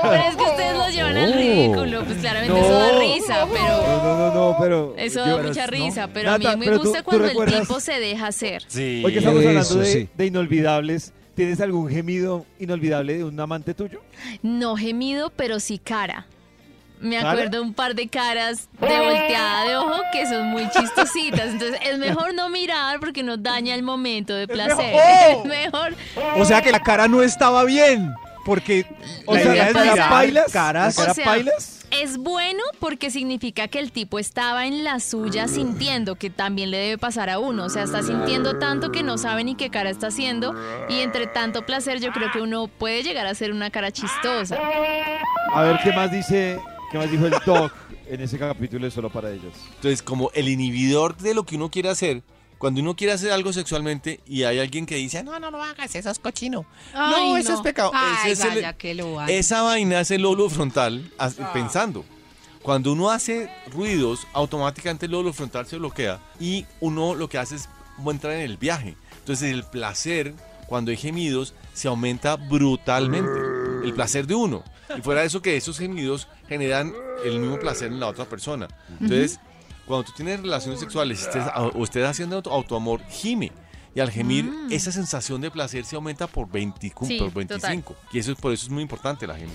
Speaker 3: Pero es que ustedes lo llevan al
Speaker 2: Oh.
Speaker 3: ridículo, pues claramente
Speaker 2: No.
Speaker 3: eso da risa,
Speaker 2: No,
Speaker 3: pero
Speaker 2: no, no, no, pero...
Speaker 3: eso
Speaker 2: yo-
Speaker 3: da mucha
Speaker 2: ¿no?
Speaker 3: risa, pero a
Speaker 2: Nata,
Speaker 3: mí me
Speaker 2: pero tú-
Speaker 3: gusta
Speaker 2: tú
Speaker 3: cuando el
Speaker 2: recuerdas-
Speaker 3: tipo se deja hacer.
Speaker 4: Sí.
Speaker 2: Hoy que estamos hablando
Speaker 5: Eso,
Speaker 2: de,
Speaker 5: sí.
Speaker 2: de inolvidables, ¿tienes algún gemido inolvidable de un amante tuyo?
Speaker 3: No gemido, pero sí cara. Me acuerdo un par de caras de volteada de ojo que son muy chistositas. Entonces es mejor no mirar porque nos daña el momento de placer. Es mejor.
Speaker 5: O sea que la cara no estaba bien, porque
Speaker 2: O
Speaker 5: la
Speaker 2: sea,
Speaker 5: idea es
Speaker 2: ¿la cara
Speaker 5: mirar
Speaker 2: pailas?
Speaker 5: caras.
Speaker 2: ¿La cara
Speaker 3: O sea,
Speaker 2: pailas?
Speaker 3: Es bueno porque significa que el tipo estaba en la suya sintiendo que también le debe pasar a uno. O sea, está sintiendo tanto que no sabe ni qué cara está haciendo. Y entre tanto placer, yo creo que uno puede llegar a ser una cara chistosa.
Speaker 2: A ver, ¿qué más dice, qué más dijo el Doc en ese capítulo de Solo para ellos?
Speaker 18: Entonces, como el inhibidor de lo que uno quiere hacer, cuando uno quiere hacer algo sexualmente y hay alguien que dice, no, no, no hagas, eso es cochino. no, eso es pecado.
Speaker 19: Ay,
Speaker 18: Ese es el-
Speaker 19: que lo
Speaker 18: esa vaina es el lóbulo frontal as- pensando. Cuando uno hace ruidos, automáticamente el lóbulo frontal se bloquea y uno lo que hace es entrar en el viaje. Entonces el placer, cuando hay gemidos, se aumenta brutalmente. El placer de uno. Y fuera de eso que esos gemidos generan el mismo placer en la otra persona. Entonces, cuando tú tienes relaciones sexuales y estés, o estés haciendo auto- autoamor, gime. Y al gemir,
Speaker 3: Mm.
Speaker 18: esa sensación de placer se aumenta por, 20,
Speaker 3: Sí,
Speaker 18: por
Speaker 3: total.
Speaker 18: 25. Y eso, es- por eso es muy importante la gemi.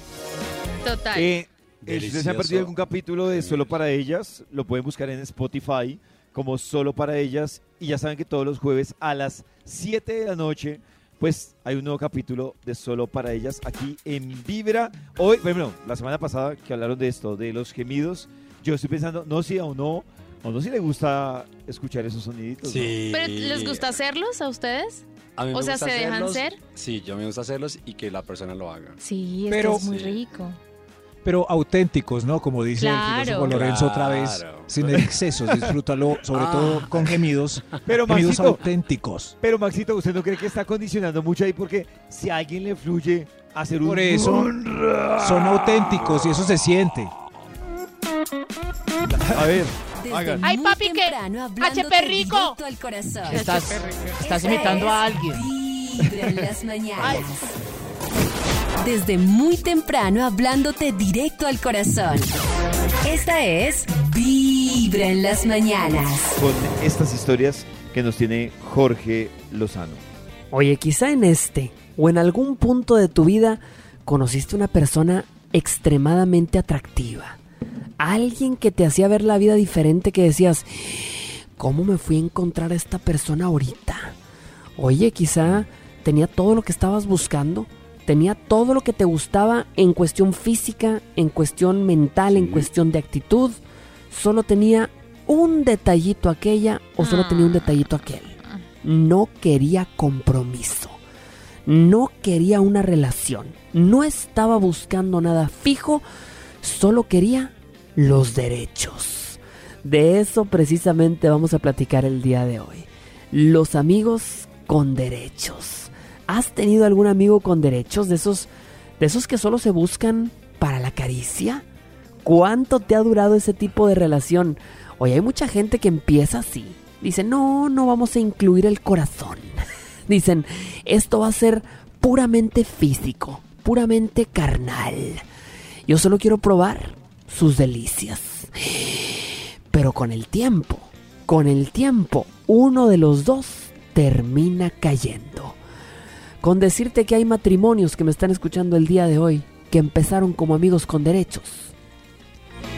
Speaker 3: Total.
Speaker 2: Eh, eh, si ustedes se han perdido algún capítulo de Solo para ellas, lo pueden buscar en Spotify como Solo para ellas. Y ya saben que todos los jueves a las 7 de la noche, pues hay un nuevo capítulo de Solo para ellas aquí en Vibra. Hoy, bueno, la semana pasada que hablaron de esto, de los gemidos, yo estoy pensando, no si a uno, a uno sí le gusta escuchar esos soniditos. ¿no?
Speaker 4: Sí.
Speaker 3: ¿Pero les gusta hacerlos a ustedes?
Speaker 4: A mí
Speaker 3: O
Speaker 4: me
Speaker 3: sea,
Speaker 4: gusta
Speaker 3: ¿se dejan ser?
Speaker 4: Sí, yo me gusta hacerlos y que la persona lo haga.
Speaker 3: Sí, es
Speaker 5: Pero-
Speaker 3: es muy
Speaker 4: Sí.
Speaker 3: rico.
Speaker 5: Pero auténticos, ¿no? Como dice
Speaker 3: Claro.
Speaker 5: el filósofo Lorenzo otra vez, sin excesos, disfrútalo, sobre
Speaker 4: Ah.
Speaker 5: todo con gemidos,
Speaker 2: Pero
Speaker 5: gemidos
Speaker 2: Maxito,
Speaker 5: auténticos.
Speaker 2: pero Maxito, ¿usted no cree que está condicionando mucho ahí? Porque si a alguien le fluye hacer un...
Speaker 5: Por eso son auténticos y eso se siente.
Speaker 2: A ver,
Speaker 6: Desde.
Speaker 10: Ay, papi,
Speaker 6: hablándote
Speaker 10: HP rico.
Speaker 6: directo al corazón.
Speaker 19: Estás, imitando a alguien.
Speaker 6: Vibra en las mañanas. Desde muy temprano hablándote directo al corazón. Esta es Vibra en las mañanas.
Speaker 2: Con estas historias que nos tiene Jorge Lozano.
Speaker 20: Oye, quizá en este o en algún punto de tu vida conociste una persona extremadamente atractiva. Alguien que te hacía ver la vida diferente que decías, ¿cómo me fui a encontrar a esta persona ahorita? Oye, quizá tenía todo lo que estabas buscando, tenía todo lo que te gustaba en cuestión física, en cuestión mental, en cuestión de actitud. Solo tenía un detallito aquella o solo tenía un detallito aquel. No quería compromiso. No quería una relación. No estaba buscando nada fijo. Solo quería los derechos. De eso precisamente vamos a platicar el día de hoy. Los amigos con derechos. ¿Has tenido algún amigo con derechos de esos de esos que solo se buscan para la caricia? ¿Cuánto te ha durado ese tipo de relación? Oye, hay mucha gente que empieza así. Dicen, no, no vamos a incluir el corazón. Dicen, esto va a ser puramente físico, puramente carnal. Yo solo quiero probar sus delicias. Pero con el tiempo, con el tiempo, uno de los dos termina cayendo. Con decirte que hay matrimonios que me están escuchando el día de hoy que empezaron como amigos con derechos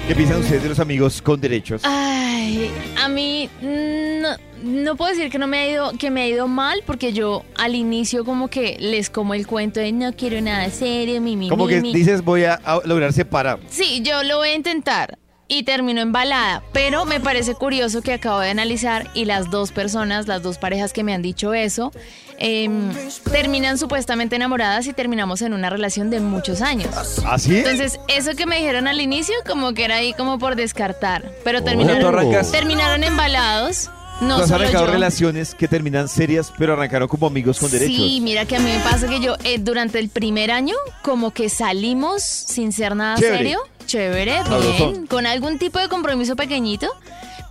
Speaker 2: ¿Qué piensan ustedes de los amigos con derechos?
Speaker 3: Ay, a mí no, no puedo decir que no me ha ido, que me ha ido mal, porque yo al inicio como que les como el cuento de no quiero nada serio, mi, mi,
Speaker 2: Como
Speaker 3: mi,
Speaker 2: que
Speaker 3: mi".
Speaker 2: dices, voy a, a lograr separar.
Speaker 3: Sí, yo lo voy a intentar. Y terminó embalada. Pero me parece curioso que acabo de analizar y las dos personas, las dos parejas que me han dicho eso, em, terminan supuestamente enamoradas y terminamos en una relación de muchos años.
Speaker 2: ¿Ah, sí?
Speaker 3: Entonces, eso que me dijeron al inicio, como que era ahí como por descartar. Pero
Speaker 2: ¿tú
Speaker 3: terminaron, terminaron embalados. No
Speaker 2: ¿Tú has arrancado
Speaker 3: yo.
Speaker 2: relaciones que terminan serias, pero arrancaron como amigos con derechos?
Speaker 3: Sí, mira que a mí me pasa que yo eh, durante el primer año como que salimos sin ser nada
Speaker 2: Chévere.
Speaker 3: serio, chévere,
Speaker 2: Sabrosón.
Speaker 3: bien, con algún tipo de compromiso pequeñito,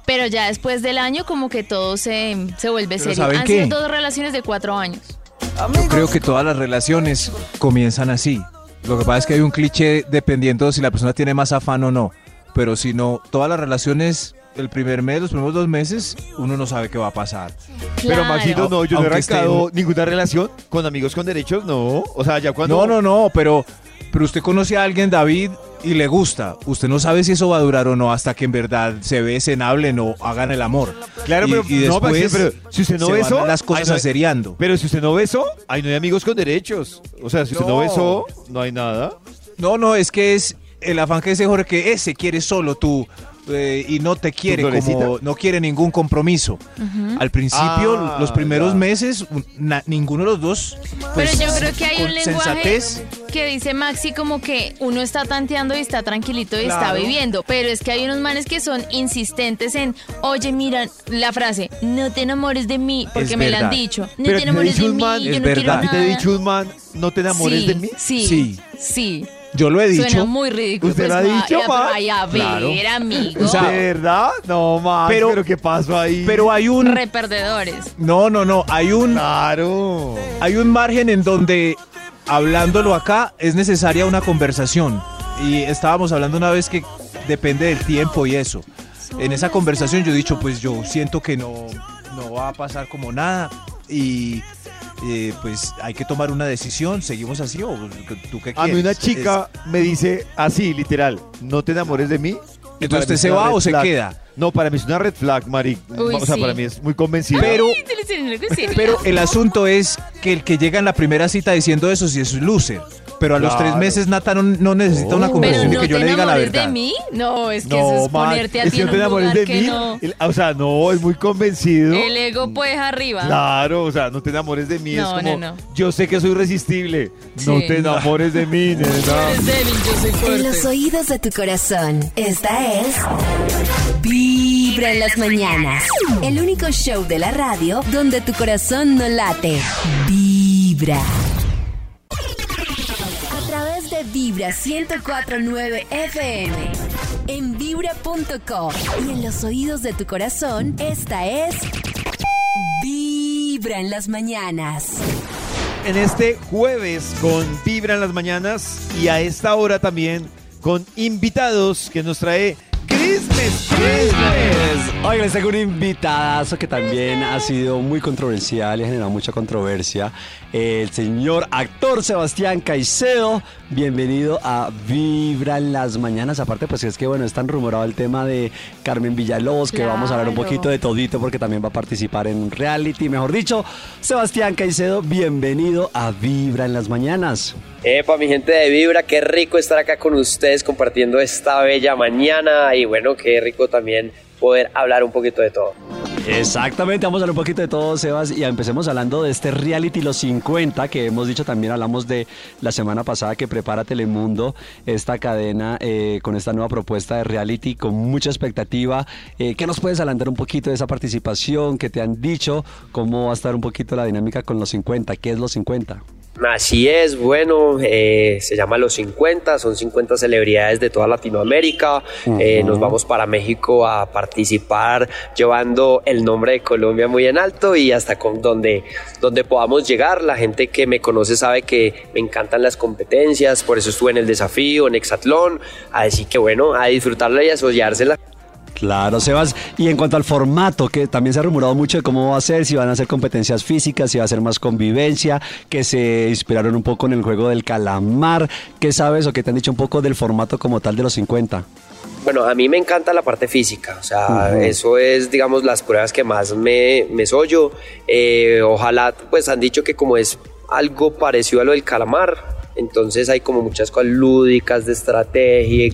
Speaker 3: pero ya después del año como que todo se, se vuelve
Speaker 5: Pero
Speaker 3: serio.
Speaker 5: ¿saben
Speaker 3: Han
Speaker 5: qué?
Speaker 3: sido dos relaciones de cuatro años.
Speaker 5: Yo creo que todas las relaciones comienzan así. Lo que pasa es que hay un cliché dependiendo si la persona tiene más afán o no. Pero si no, todas las relaciones, el primer mes, los primeros dos meses, uno no sabe qué va a pasar.
Speaker 2: Pero Maxito, no, yo no he
Speaker 5: Aunque esté
Speaker 2: arrancado
Speaker 5: en-
Speaker 2: ninguna relación con amigos con derechos, no. O sea, ya cuando...
Speaker 5: No, no, no, pero, pero usted conoce a alguien, David, y le gusta. Usted no sabe si eso va a durar o no hasta que en verdad se besen, hablen o hagan el amor.
Speaker 2: Claro,
Speaker 5: Y-
Speaker 2: pero,
Speaker 5: y
Speaker 2: no,
Speaker 5: después
Speaker 2: Maxito, pero si usted no
Speaker 5: se van
Speaker 2: besó...
Speaker 5: las cosas
Speaker 2: no hay-
Speaker 5: aseriando.
Speaker 2: Pero si usted no besó, ahí no hay amigos con derechos. O sea, si usted no,
Speaker 5: No.
Speaker 2: besó, no hay nada.
Speaker 5: No, no, es que es el afán que dice Jorge, que ese quiere solo tú eh, y no te quiere como no quiere ningún compromiso. Al principio,
Speaker 2: Ah,
Speaker 5: los primeros
Speaker 2: ya.
Speaker 5: meses, na- ninguno de los dos.
Speaker 3: Pero
Speaker 5: pues,
Speaker 3: yo creo que hay un lenguaje
Speaker 5: sensatez.
Speaker 3: que dice Maxi como que uno está tanteando y está tranquilito y está viviendo, pero es que hay unos manes que son insistentes en, oye, mira la frase, no te enamores de mí, porque
Speaker 2: Es
Speaker 3: me la han dicho, no
Speaker 2: Pero
Speaker 3: te
Speaker 2: ¿te ha
Speaker 3: enamores de mí,
Speaker 2: man-
Speaker 3: yo
Speaker 5: Es
Speaker 3: no quiero
Speaker 5: verdad.
Speaker 2: ¿Y te he
Speaker 3: nada.
Speaker 2: dicho un man, no te enamores
Speaker 3: sí,
Speaker 2: de mí?
Speaker 3: Sí,
Speaker 5: Sí.
Speaker 3: sí.
Speaker 5: Yo lo he dicho.
Speaker 3: Suena muy ridículo.
Speaker 2: ¿Usted
Speaker 3: pues,
Speaker 2: lo ha dicho, ma?
Speaker 3: pero ay, a ver,
Speaker 5: Claro.
Speaker 3: amigo.
Speaker 5: O sea,
Speaker 2: ¿De verdad? No, más.
Speaker 5: Pero-
Speaker 2: Pero, ¿qué pasó ahí?
Speaker 5: Pero hay un
Speaker 3: Re perdedores.
Speaker 5: no, no, no, hay un
Speaker 2: Claro.
Speaker 5: hay un margen en donde hablándolo acá es necesaria una conversación y estábamos hablando una vez que depende del tiempo y eso. En esa conversación yo he dicho, pues yo siento que no no va a pasar como nada y eh, pues hay que tomar una decisión, seguimos así o tú qué quieres.
Speaker 2: A mí una chica me dice así, literal, no te enamores de mí.
Speaker 5: Entonces,
Speaker 2: para mí
Speaker 5: ¿usted
Speaker 2: es
Speaker 5: se
Speaker 2: una
Speaker 5: va
Speaker 2: red
Speaker 5: o se
Speaker 2: flag.
Speaker 5: queda?
Speaker 2: No, para mí es una red flag, Mari.
Speaker 3: Uy,
Speaker 2: o sea,
Speaker 3: sí.
Speaker 2: para mí es muy convencido.
Speaker 5: Pero. Pero el asunto es que el que llega en la primera cita diciendo eso sí es un loser. Pero a los
Speaker 2: Claro.
Speaker 5: tres meses Nata no, no necesita una conversación
Speaker 3: no
Speaker 5: de que yo le diga la
Speaker 3: enamores
Speaker 5: verdad.
Speaker 3: de mí. No, es que
Speaker 2: no,
Speaker 3: eso es
Speaker 2: Mar,
Speaker 3: ponerte a
Speaker 2: es
Speaker 3: ti
Speaker 2: que
Speaker 3: en
Speaker 2: no te
Speaker 3: un
Speaker 2: enamores
Speaker 3: lugar
Speaker 2: de
Speaker 3: que
Speaker 2: mí.
Speaker 3: no.
Speaker 2: El- O sea, no, es muy convencido.
Speaker 3: El ego pues arriba.
Speaker 2: Claro, o sea, no te enamores de mí.
Speaker 3: No,
Speaker 2: es como,
Speaker 3: no, no.
Speaker 2: yo sé que soy irresistible. No
Speaker 3: Sí.
Speaker 2: te enamores de mí, nena.
Speaker 3: Eres débil, yo soy
Speaker 6: En
Speaker 3: fuerte.
Speaker 6: los oídos de tu corazón, esta es Vibra en las mañanas. El único show de la radio donde tu corazón no late. Vibra. Vibra 1049 FM. En vibra.com. Y en los oídos de tu corazón, esta es Vibra en las mañanas.
Speaker 2: En este jueves con Vibra en las mañanas y a esta hora también con invitados que nos trae Christmas. Christmas.
Speaker 4: Oigan, les tengo un invitadazo que también ha sido muy controversial y ha generado mucha controversia. El señor actor Sebastián Caicedo. Bienvenido a Vibra en las mañanas. Aparte, pues es que bueno, es tan rumorado el tema de Carmen Villalobos que vamos a hablar un poquito de todito porque también va a participar en un reality. Mejor dicho, Sebastián Caicedo, bienvenido a Vibra en las mañanas.
Speaker 21: Epa, mi gente de Vibra, qué rico estar acá con ustedes compartiendo esta bella mañana y bueno, qué rico también poder hablar un poquito de todo.
Speaker 4: Exactamente, vamos a hablar un poquito de todo, Sebas, y empecemos hablando de este reality Los 50, que hemos dicho también, hablamos de la semana pasada que prepara Telemundo, esta cadena eh, con esta nueva propuesta de reality con mucha expectativa. Eh, ¿Qué nos puedes adelantar un poquito de esa participación? ¿Qué te han dicho? ¿Cómo va a estar un poquito la dinámica con Los 50? ¿Qué es Los 50?
Speaker 21: Así es, bueno, eh, se llama Los 50, son 50 celebridades de toda Latinoamérica. Eh, nos vamos para México a participar llevando el nombre de Colombia muy en alto y hasta con donde, donde podamos llegar. La gente que me conoce sabe que me encantan las competencias, por eso estuve en el desafío, en Exatlón. Así que bueno, a disfrutarla y a asociársela.
Speaker 4: Claro, Sebas. Y en cuanto al formato, que también se ha rumorado mucho de cómo va a ser, si van a ser competencias físicas, si va a ser más convivencia, que se inspiraron un poco en el juego del calamar. ¿Qué sabes o qué te han dicho un poco del formato como tal de los 50?
Speaker 21: Bueno, a mí me encanta la parte física, o sea, eso es, digamos, las pruebas que más me, me sollo. Eh, ojalá, pues han dicho que como es algo parecido a lo del calamar, entonces hay como muchas cosas lúdicas, de estrategia,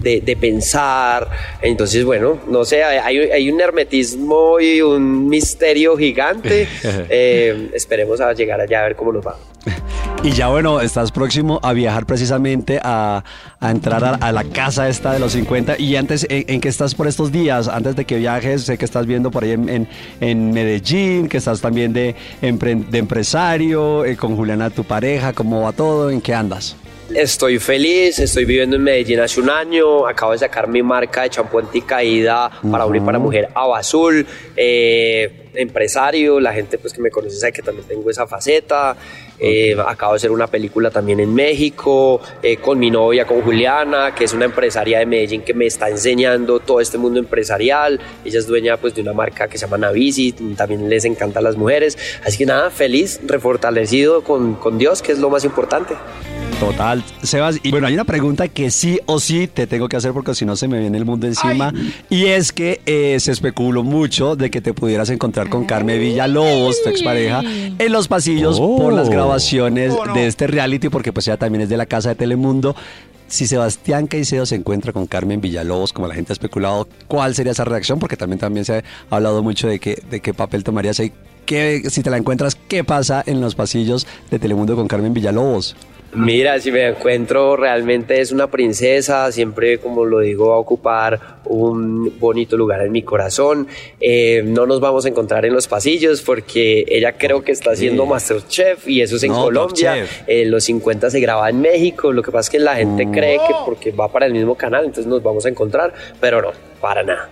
Speaker 21: de, de pensar. Entonces, bueno, no sé, hay, hay un hermetismo y un misterio gigante. Eh, esperemos a llegar allá a ver cómo nos va.
Speaker 4: Y ya bueno, estás próximo a viajar precisamente a, a entrar a, a la casa esta de los 50. Y antes, ¿en, en qué estás por estos días? Antes de que viajes, sé que estás viendo por ahí en, en- en Medellín, que estás también de, de empresario, eh, con Juliana, tu pareja, ¿cómo va todo? ¿En qué andas?
Speaker 21: Estoy feliz, estoy viviendo en Medellín hace un año, acabo de sacar mi marca de champú anticaída para y para mujer Ava Azul, eh, empresario, la gente pues que me conoce sabe que también tengo esa faceta, eh, acabo de hacer una película también en México, eh, con mi novia, con Juliana, que es una empresaria de Medellín que me está enseñando todo este mundo empresarial, ella es dueña pues de una marca que se llama Navisi, también les encantan las mujeres, así que nada, feliz, refortalecido con, con Dios, que es lo más importante.
Speaker 4: Total, Sebas. Y bueno, hay una pregunta que sí o sí te tengo que hacer porque si no se me viene el mundo encima. Y es que eh, se especuló mucho de que te pudieras encontrar con Carmen Villalobos, tu expareja, en los pasillos por las grabaciones de este reality, porque pues ella también es de la casa de Telemundo. Si Sebastián Caicedo se encuentra con Carmen Villalobos, como la gente ha especulado, ¿cuál sería esa reacción? Porque también, también se ha hablado mucho de, que, de qué papel tomarías ahí. ¿Qué, si te la encuentras, ¿qué pasa en los pasillos de Telemundo con Carmen Villalobos?
Speaker 21: Mira, si me encuentro realmente es una princesa, siempre como lo digo va a ocupar un bonito lugar en mi corazón. Eh, no nos vamos a encontrar en los pasillos porque ella creo que está haciendo Masterchef y eso es en
Speaker 4: No,
Speaker 21: Colombia. Eh, los 50 se graba en México, lo que pasa es que la gente cree que porque va para el mismo canal, entonces nos vamos a encontrar, pero no, para nada.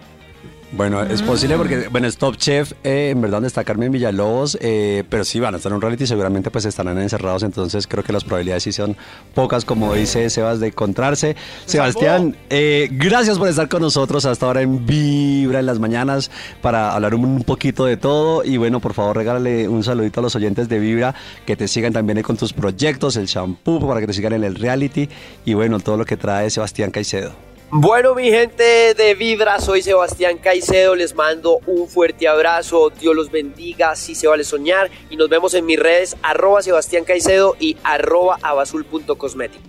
Speaker 4: Bueno, es posible porque, bueno, es Top Chef, eh, en verdad donde está Carmen Villalobos, eh, pero sí van a estar en un reality, seguramente pues estarán encerrados, entonces creo que las probabilidades sí son pocas, como dice Sebas, de encontrarse. Sebastián, eh, gracias por estar con nosotros hasta ahora en Vibra en las mañanas para hablar un, poquito de todo y bueno, por favor regálale un saludito a los oyentes de Vibra, que te sigan también con tus proyectos, el shampoo, para que te sigan en el reality y bueno, todo lo que trae Sebastián Caicedo.
Speaker 21: Bueno, mi gente de Vibra, soy Sebastián Caicedo, les mando un fuerte abrazo, Dios los bendiga, si se vale soñar, y nos vemos en mis redes, arroba Sebastián Caicedo y arroba abazul.cosmético.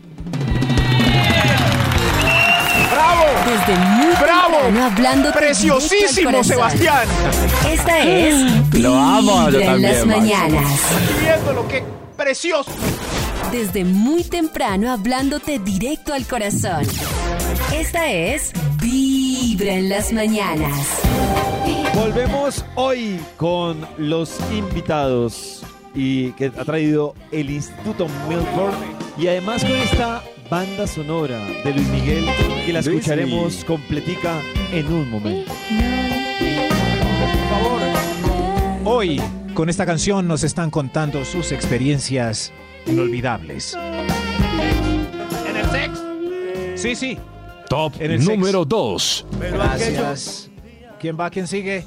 Speaker 6: ¡Bravo! Desde muy
Speaker 10: ¡Bravo!
Speaker 6: temprano hablando
Speaker 10: ¡Preciosísimo, Sebastián!
Speaker 6: Esta es
Speaker 4: Lo amo, yo
Speaker 6: Vibra en las
Speaker 4: también,
Speaker 6: mañanas.
Speaker 10: Viéndolo, qué precioso.
Speaker 6: Desde muy temprano hablándote directo al corazón. Esta es Vibra en las mañanas.
Speaker 2: Volvemos hoy con los invitados y que ha traído el Instituto Milford y además con esta banda sonora de Luis Miguel que la escucharemos completica en un momento.
Speaker 5: Hoy, con esta canción, nos están contando sus experiencias inolvidables.
Speaker 10: ¿En el sex?
Speaker 5: Sí, sí.
Speaker 9: Top
Speaker 5: En el
Speaker 9: número 2.
Speaker 5: Gracias. ¿Quién va? ¿Quién sigue?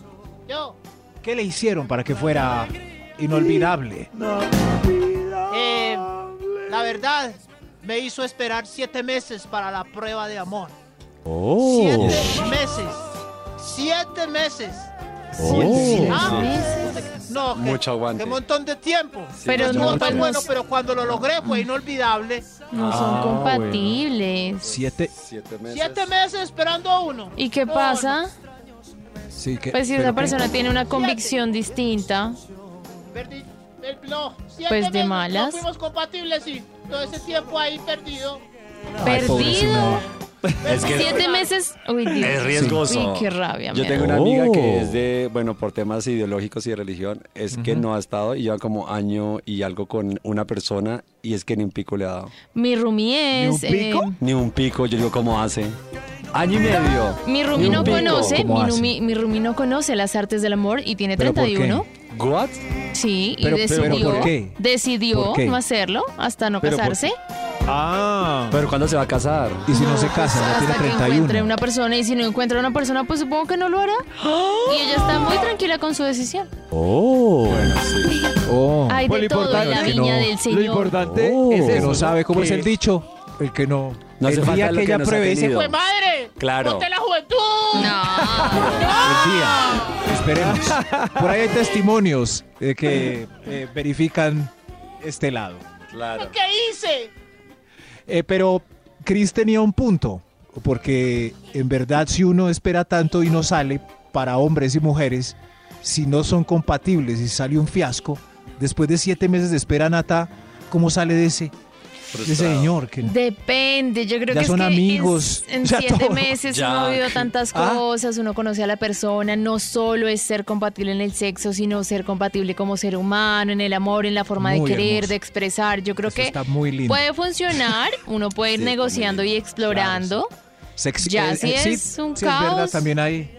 Speaker 10: Yo.
Speaker 5: ¿Qué le hicieron para que fuera inolvidable?
Speaker 10: Eh, la verdad, me hizo esperar siete meses para la prueba de amor.
Speaker 5: Oh.
Speaker 10: Siete meses. Siete meses.
Speaker 4: Siete
Speaker 10: Ah,
Speaker 4: meses.
Speaker 10: No, que,
Speaker 4: Mucho aguante.
Speaker 10: qué montón de tiempo.
Speaker 3: Pero
Speaker 10: no,
Speaker 3: no,
Speaker 10: tan
Speaker 3: pues,
Speaker 10: bueno,
Speaker 3: no-
Speaker 10: pero cuando lo logré fue inolvidable.
Speaker 3: No son
Speaker 5: Ah,
Speaker 3: compatibles.
Speaker 5: Siete.
Speaker 4: Siete
Speaker 10: Siete meses esperando a uno.
Speaker 3: ¿Y qué
Speaker 10: No,
Speaker 3: pasa?
Speaker 5: Sí, que,
Speaker 3: Pues si esa persona tiene una convicción distinta,
Speaker 10: Perdí, no, siete
Speaker 3: Pues de
Speaker 10: meses,
Speaker 3: malas.
Speaker 10: No fuimos compatibles y todo ese tiempo ahí perdido.
Speaker 5: Ay,
Speaker 3: perdido.
Speaker 5: Pobrecito.
Speaker 4: Es que
Speaker 3: Siete meses. Uy, Dios.
Speaker 4: es riesgoso.
Speaker 3: Uy, qué rabia.
Speaker 4: Yo
Speaker 3: me
Speaker 4: tengo
Speaker 3: da.
Speaker 4: una amiga
Speaker 5: Oh.
Speaker 4: que es de, bueno, por temas ideológicos y de religión, es que no ha estado y lleva como año y algo con una persona y es que ni un pico le ha dado.
Speaker 3: Mi roomie es.
Speaker 5: ¿Ni un pico?
Speaker 3: eh,
Speaker 4: Ni un pico, yo digo, ¿cómo hace? Año y medio.
Speaker 3: mi
Speaker 4: Ni un
Speaker 3: no
Speaker 4: pico.
Speaker 3: conoce,
Speaker 5: ¿Cómo
Speaker 3: mi
Speaker 5: hace?
Speaker 3: roomie, mi roomie no conoce las artes del amor y tiene
Speaker 5: ¿Pero por qué?
Speaker 3: 31.
Speaker 4: ¿What?
Speaker 3: Sí, y
Speaker 5: Pero- pero
Speaker 3: decidió,
Speaker 5: ¿por qué?
Speaker 3: decidió
Speaker 5: ¿Por qué?
Speaker 3: no hacerlo hasta no
Speaker 5: ¿Pero por
Speaker 3: casarse.
Speaker 2: Ah.
Speaker 4: Pero ¿cuándo se va a casar?
Speaker 5: Y si no se casa, ya tiene
Speaker 3: Hasta que encuentre
Speaker 5: 31.
Speaker 3: una persona y si no encuentra una persona, pues supongo que no lo hará. Y ella está muy tranquila con su decisión.
Speaker 4: Oh.
Speaker 5: Oh.
Speaker 3: Hay
Speaker 2: Pues
Speaker 3: de
Speaker 2: lo
Speaker 3: todo en
Speaker 2: importante
Speaker 3: la
Speaker 2: es que
Speaker 3: viña
Speaker 5: no.
Speaker 3: del
Speaker 2: Lo
Speaker 3: Señor.
Speaker 2: importante
Speaker 4: Oh.
Speaker 2: es
Speaker 5: que
Speaker 2: eso,
Speaker 5: no sabe cómo es
Speaker 2: Que-
Speaker 5: el dicho. El que no.
Speaker 4: No hace
Speaker 5: el día
Speaker 4: falta lo
Speaker 5: que
Speaker 4: que
Speaker 5: ella
Speaker 4: nos ha
Speaker 5: pruebe ese
Speaker 4: tenido.
Speaker 10: ¡Pues madre!
Speaker 4: Claro.
Speaker 10: ¡Ponte la juventud!
Speaker 5: el día. Esperemos. Por ahí hay testimonios eh, que eh, verifican este lado.
Speaker 4: Claro.
Speaker 10: ¿Qué hice?
Speaker 5: Eh, pero Chris tenía un punto, porque en verdad si uno espera tanto y no sale para hombres y mujeres, si no son compatibles y sale un fiasco, después de siete meses de espera, Nata, ¿cómo sale de ese, ese
Speaker 4: Frustrado.
Speaker 5: señor? Que,
Speaker 3: Depende, yo creo
Speaker 5: Ya
Speaker 3: que
Speaker 5: son
Speaker 3: es que
Speaker 5: amigos,
Speaker 3: en, en siete
Speaker 5: todo.
Speaker 3: meses
Speaker 4: Ya,
Speaker 3: uno ha vivido
Speaker 4: que-
Speaker 3: tantas
Speaker 5: Ah.
Speaker 3: cosas, uno conoce a la persona, no solo es ser compatible en el sexo, sino ser compatible como ser humano, en el amor, en la forma
Speaker 5: Muy
Speaker 3: de querer,
Speaker 5: hermoso.
Speaker 3: de expresar. Yo creo
Speaker 5: Eso
Speaker 3: que
Speaker 5: está muy lindo.
Speaker 3: puede funcionar, uno puede ir
Speaker 4: Sí,
Speaker 3: negociando y explorando.
Speaker 5: sex-
Speaker 3: Ya,
Speaker 5: eh,
Speaker 3: si
Speaker 5: eh, sí,
Speaker 3: es un
Speaker 5: sí, es verdad,
Speaker 3: caos.
Speaker 5: también hay.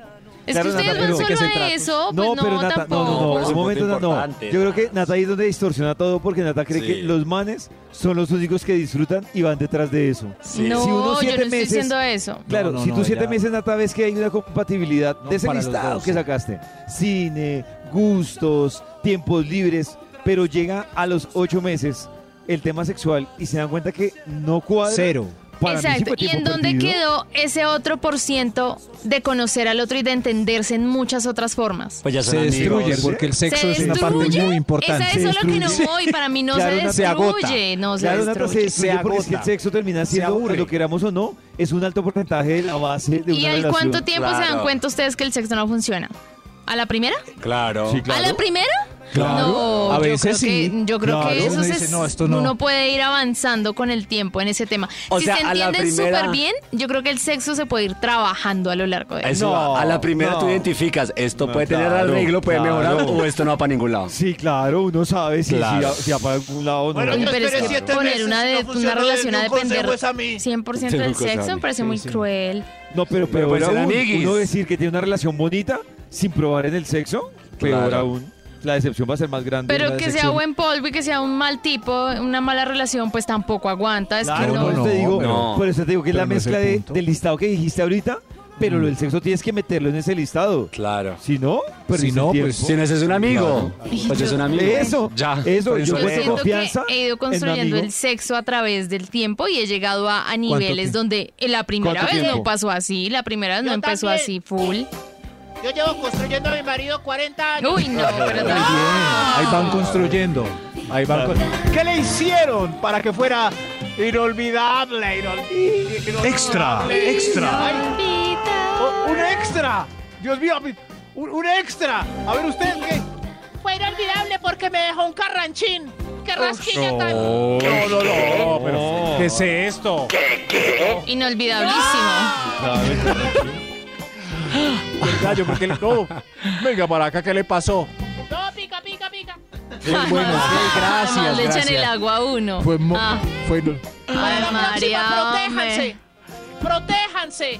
Speaker 3: Es
Speaker 2: Claro,
Speaker 3: que ustedes
Speaker 2: Nata,
Speaker 3: van
Speaker 2: pero-
Speaker 5: ¿de qué
Speaker 3: solo a eso, pues
Speaker 2: No,
Speaker 3: no,
Speaker 2: pero Nata,
Speaker 3: tampoco.
Speaker 2: no, no, no,
Speaker 4: un
Speaker 2: momento, Nata, no. Yo creo que Nata ahí es donde distorsiona todo porque Nata cree
Speaker 4: Sí.
Speaker 2: que los manes son los únicos que disfrutan y van detrás de eso.
Speaker 3: No,
Speaker 2: Si uno
Speaker 3: yo no
Speaker 2: siete
Speaker 3: estoy
Speaker 2: meses-
Speaker 3: diciendo eso.
Speaker 2: Claro,
Speaker 5: No, no,
Speaker 2: si
Speaker 5: no,
Speaker 2: tú siete
Speaker 5: ya.
Speaker 2: meses, Nata, ves que hay una compatibilidad
Speaker 5: No,
Speaker 2: de ese listado
Speaker 5: dos,
Speaker 2: que
Speaker 5: sí.
Speaker 2: sacaste. Cine, gustos, tiempos libres, pero llega a los ocho meses el tema sexual y se dan cuenta que no cuadra.
Speaker 5: Cero.
Speaker 2: Para mí sí
Speaker 3: Exacto. ¿Y en dónde
Speaker 2: perdido.
Speaker 3: quedó ese otro por ciento de conocer al otro y de entenderse en muchas otras formas?
Speaker 4: Pues ya
Speaker 5: Se
Speaker 4: amigos.
Speaker 5: destruye porque el sexo
Speaker 3: ¿Se
Speaker 5: es una parte
Speaker 3: destruye?
Speaker 5: muy importante.
Speaker 3: Esa es
Speaker 2: Se
Speaker 3: eso lo que no
Speaker 2: destruye.
Speaker 3: voy. Para mí no
Speaker 2: Claro,
Speaker 3: se
Speaker 2: Nata,
Speaker 5: se agota.
Speaker 3: destruye. No se
Speaker 2: Claro, Nata, se
Speaker 3: destruye.
Speaker 2: destruye
Speaker 5: Se
Speaker 2: porque el sexo termina siendo, lo queramos o no, es un alto porcentaje de la base de una
Speaker 3: ¿Y al
Speaker 2: relación.
Speaker 3: cuánto tiempo se dan cuenta ustedes que el sexo no funciona? ¿A la primera?
Speaker 4: Claro.
Speaker 2: Sí, claro.
Speaker 3: ¿A la primera?
Speaker 5: Claro.
Speaker 3: No,
Speaker 5: A
Speaker 3: yo
Speaker 5: veces
Speaker 3: creo
Speaker 5: sí.
Speaker 3: que, yo creo
Speaker 5: Claro.
Speaker 3: que eso
Speaker 5: Uno dice, no, esto no.
Speaker 3: uno puede ir avanzando con el tiempo en ese tema.
Speaker 4: O
Speaker 3: si
Speaker 4: sea,
Speaker 3: se
Speaker 4: a la
Speaker 3: entienden
Speaker 4: primera-
Speaker 3: súper bien, yo creo que el sexo se puede ir trabajando a lo largo de
Speaker 4: Eso,
Speaker 2: No,
Speaker 4: a la primera
Speaker 2: no.
Speaker 4: tú identificas, esto
Speaker 2: No,
Speaker 4: puede tener
Speaker 2: claro,
Speaker 4: arreglo, puede
Speaker 2: claro.
Speaker 4: mejorar o esto no va para ningún lado.
Speaker 2: Sí, claro, uno sabe si,
Speaker 4: Claro.
Speaker 2: si, si va para algún lado o no.
Speaker 10: Bueno, yo
Speaker 3: pero es que
Speaker 10: siete
Speaker 3: poner una, de,
Speaker 10: no
Speaker 3: una relación a depender
Speaker 10: es a mí.
Speaker 3: 100%
Speaker 4: Sí,
Speaker 3: del sexo me parece
Speaker 5: Sí,
Speaker 3: muy
Speaker 5: sí.
Speaker 3: cruel.
Speaker 2: No, pero
Speaker 4: Pero
Speaker 2: uno decir que tiene una relación bonita sin probar en el sexo, peor
Speaker 4: Claro.
Speaker 2: aún. La decepción va a ser más grande.
Speaker 3: Pero que sea buen polvo y que sea un mal tipo, una mala relación, pues tampoco aguanta. Es
Speaker 2: Claro,
Speaker 3: que no.
Speaker 2: por eso te digo,
Speaker 4: no.
Speaker 2: por eso te digo que es la
Speaker 5: Pero
Speaker 2: mezcla de, del listado que dijiste ahorita, pero lo del sexo tienes que meterlo en ese listado.
Speaker 4: Claro.
Speaker 2: Si no, perdiste
Speaker 5: Si no, pues,
Speaker 4: Si no ese es un amigo, pues es un amigo.
Speaker 2: Eso,
Speaker 4: Ya.
Speaker 2: eso,
Speaker 5: Pero
Speaker 2: yo
Speaker 3: Yo siento
Speaker 2: confianza
Speaker 3: que he ido construyendo el sexo a través del tiempo y he llegado a, a niveles donde la primera
Speaker 2: ¿Cuánto
Speaker 3: vez no pasó así, la primera vez no empezó
Speaker 10: también.
Speaker 3: así full.
Speaker 10: Yo llevo construyendo a mi marido 40 años.
Speaker 3: Uy, no, pero.
Speaker 5: Ahí van construyendo. Ahí van con-
Speaker 1: ¿Qué le hicieron para que fuera inolvidable? inol- inolvidable?
Speaker 9: Extra, extra.
Speaker 1: Ay, o- un extra. Dios mío, un, un extra. A ver, ¿usted qué?
Speaker 10: Fue inolvidable porque me dejó un carranchín. ¡Qué rasquilla tan...
Speaker 1: No, no, no, pero ¿qué es esto?
Speaker 3: Inolvidablísimo.
Speaker 1: El gallo, porque le- no. Venga para acá, ¿qué le pasó?
Speaker 10: No, pica, pica, pica.
Speaker 5: Bueno, sí, gracias,
Speaker 3: Además, le echan el agua a uno.
Speaker 5: Fue, mo-
Speaker 3: Ah,
Speaker 5: fue
Speaker 10: Para la
Speaker 3: María,
Speaker 10: próxima, protéjanse. Protéjanse.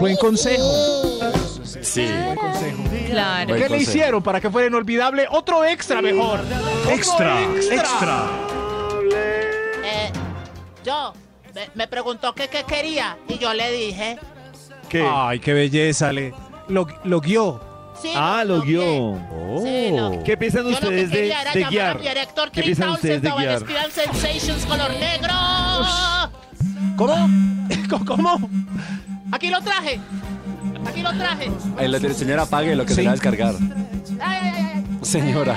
Speaker 5: buen consejo.
Speaker 4: Sí.
Speaker 3: claro.
Speaker 4: Buen
Speaker 1: ¿Qué le
Speaker 4: consejo.
Speaker 1: hicieron para que fuera inolvidable? Otro extra mejor.
Speaker 9: Extra, extra.
Speaker 10: Eh, yo, me, me preguntó que qué quería y yo le dije...
Speaker 2: ¿Qué?
Speaker 5: Ay, qué belleza. Le, lo, lo guió.
Speaker 10: Sí,
Speaker 2: ah, lo guió.
Speaker 10: Sí, lo-
Speaker 2: ¿Qué piensan
Speaker 10: Yo lo que
Speaker 2: ustedes de,
Speaker 10: quería era
Speaker 2: de
Speaker 10: llamar a
Speaker 2: guiar?
Speaker 10: mi director
Speaker 2: ¿Qué piensan ustedes de
Speaker 10: 3000
Speaker 2: guiar?
Speaker 10: Spiral Sensations color negro.
Speaker 1: ¿Cómo? ¿Cómo?
Speaker 10: Aquí lo traje. Aquí lo traje.
Speaker 4: Tiene, señora, apague lo que se va a descargar.
Speaker 10: Ay, ay, ay,
Speaker 4: Señora.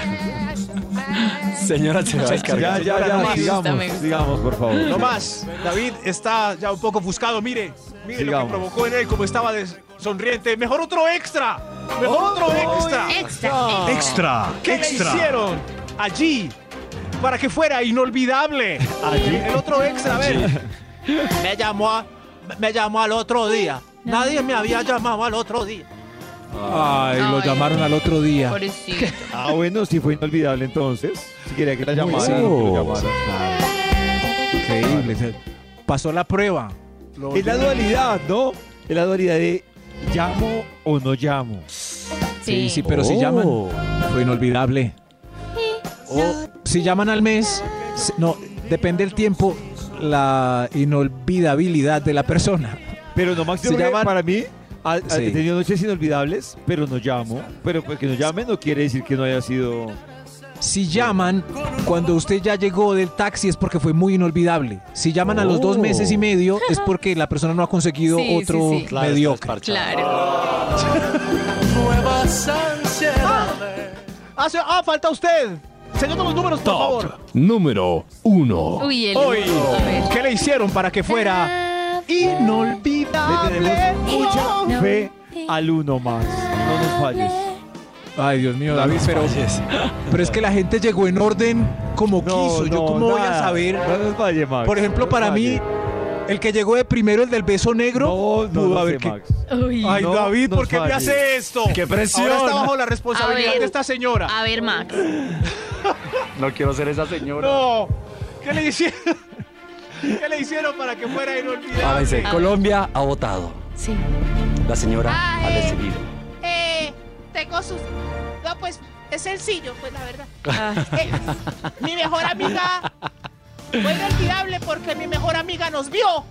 Speaker 4: Señora, se va a
Speaker 2: Ya,
Speaker 4: descargar.
Speaker 2: ya, ya,
Speaker 3: Me gusta,
Speaker 2: sigamos, sigamos, por favor.
Speaker 1: No más. David está ya un poco ofuscado. Mire, mire lo que provocó en él, como estaba sonriente. Mejor otro extra. Mejor otro extra.
Speaker 3: Extra.
Speaker 9: Extra,
Speaker 1: ¿Qué
Speaker 9: extra.
Speaker 1: le hicieron allí para que fuera inolvidable?
Speaker 2: Allí.
Speaker 1: El otro extra, a ver. Me llamó, a- me llamó al otro día. Nadie me había llamado al otro día.
Speaker 5: Ay, lo
Speaker 3: Ay.
Speaker 5: llamaron al otro día.
Speaker 3: Pobrecito.
Speaker 2: Ah, bueno, sí fue inolvidable entonces. Si quería que la llamara, lo.
Speaker 5: Increíble. Pasó la prueba. Lo-
Speaker 2: Es la dualidad, ¿no? Es la dualidad de llamo o no llamo.
Speaker 5: Sí, sí, pero si llaman, fue inolvidable. O si llaman al mes, se- no, depende del tiempo. la inolvidabilidad de la persona.
Speaker 2: Pero no, Max,
Speaker 5: Se llaman-
Speaker 2: para mí, ha, ha
Speaker 5: Sí.
Speaker 2: tenido noches inolvidables, pero no llamo. Pero pues, que no llame no quiere decir que no haya sido...
Speaker 5: Si llaman cuando usted ya llegó del taxi es porque fue muy inolvidable. Si llaman a los dos
Speaker 2: Oh.
Speaker 5: meses y medio es porque la persona no ha conseguido
Speaker 3: Sí,
Speaker 5: otro
Speaker 3: sí.
Speaker 4: Claro,
Speaker 5: mediocre.
Speaker 3: Claro.
Speaker 5: Ah, se- ah, falta usted. Señor de los números, por favor.
Speaker 9: Top número 1.
Speaker 3: Uy, el
Speaker 5: Hoy. ¿qué le hicieron para que fuera
Speaker 2: Le
Speaker 5: inolvidable?
Speaker 2: tenemos mucha fe al uno más. No nos falles.
Speaker 5: Ay, Dios mío, David, pero, pero es que la gente llegó en orden como quiso. Yo
Speaker 2: no,
Speaker 5: cómo voy a
Speaker 2: nada.
Speaker 5: saber.
Speaker 2: No nos falle, Max.
Speaker 5: Por ejemplo,
Speaker 2: No
Speaker 5: para mí,
Speaker 2: falle.
Speaker 5: el que llegó de primero, el del beso negro,
Speaker 2: No, no
Speaker 5: pudo
Speaker 2: lo
Speaker 5: haber
Speaker 2: sé,
Speaker 5: que-
Speaker 2: Max.
Speaker 3: Uy.
Speaker 5: Ay,
Speaker 2: No
Speaker 5: David,
Speaker 2: nos
Speaker 5: ¿por qué me
Speaker 2: falles.
Speaker 5: hace esto?
Speaker 4: ¡Qué presión!
Speaker 5: Ahora está bajo la
Speaker 3: A
Speaker 5: responsabilidad
Speaker 3: ver.
Speaker 5: de esta señora.
Speaker 3: A ver, Max.
Speaker 4: No quiero ser esa señora.
Speaker 5: No. ¿Qué le hicieron? ¿Qué le hicieron para que fuera inolvidable?
Speaker 4: Ahora dice,
Speaker 3: A
Speaker 4: Colombia ha votado.
Speaker 3: Sí.
Speaker 4: La señora
Speaker 10: Ah,
Speaker 4: ha
Speaker 10: eh.
Speaker 4: decidido.
Speaker 10: Eh, tengo sus... No, pues es sencillo, pues la verdad.
Speaker 3: Ah.
Speaker 10: Eh, mi mejor amiga fue inolvidable porque mi mejor amiga nos vio.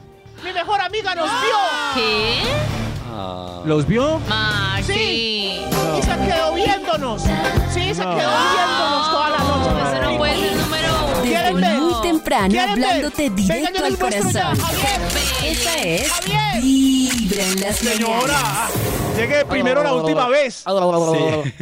Speaker 10: Mi mejor amiga nos vio.
Speaker 3: ¿Qué?
Speaker 4: Ah.
Speaker 5: ¿Los vio?
Speaker 3: Maxi.
Speaker 10: Sí. Y se quedó viéndonos. Sí, se quedó viéndonos toda la noche.
Speaker 3: Eso no puede ser número uno.
Speaker 6: Desde
Speaker 10: ¿Quieren ver?
Speaker 6: muy temprano
Speaker 10: ¿Quieren ver?
Speaker 6: hablándote
Speaker 10: Venga,
Speaker 6: directo al corazón.
Speaker 10: Javier,
Speaker 6: Esta es
Speaker 10: Javier.
Speaker 6: Vibra en las
Speaker 5: Señora,
Speaker 6: mañanas.
Speaker 5: llegué primero la última vez.
Speaker 4: Sí.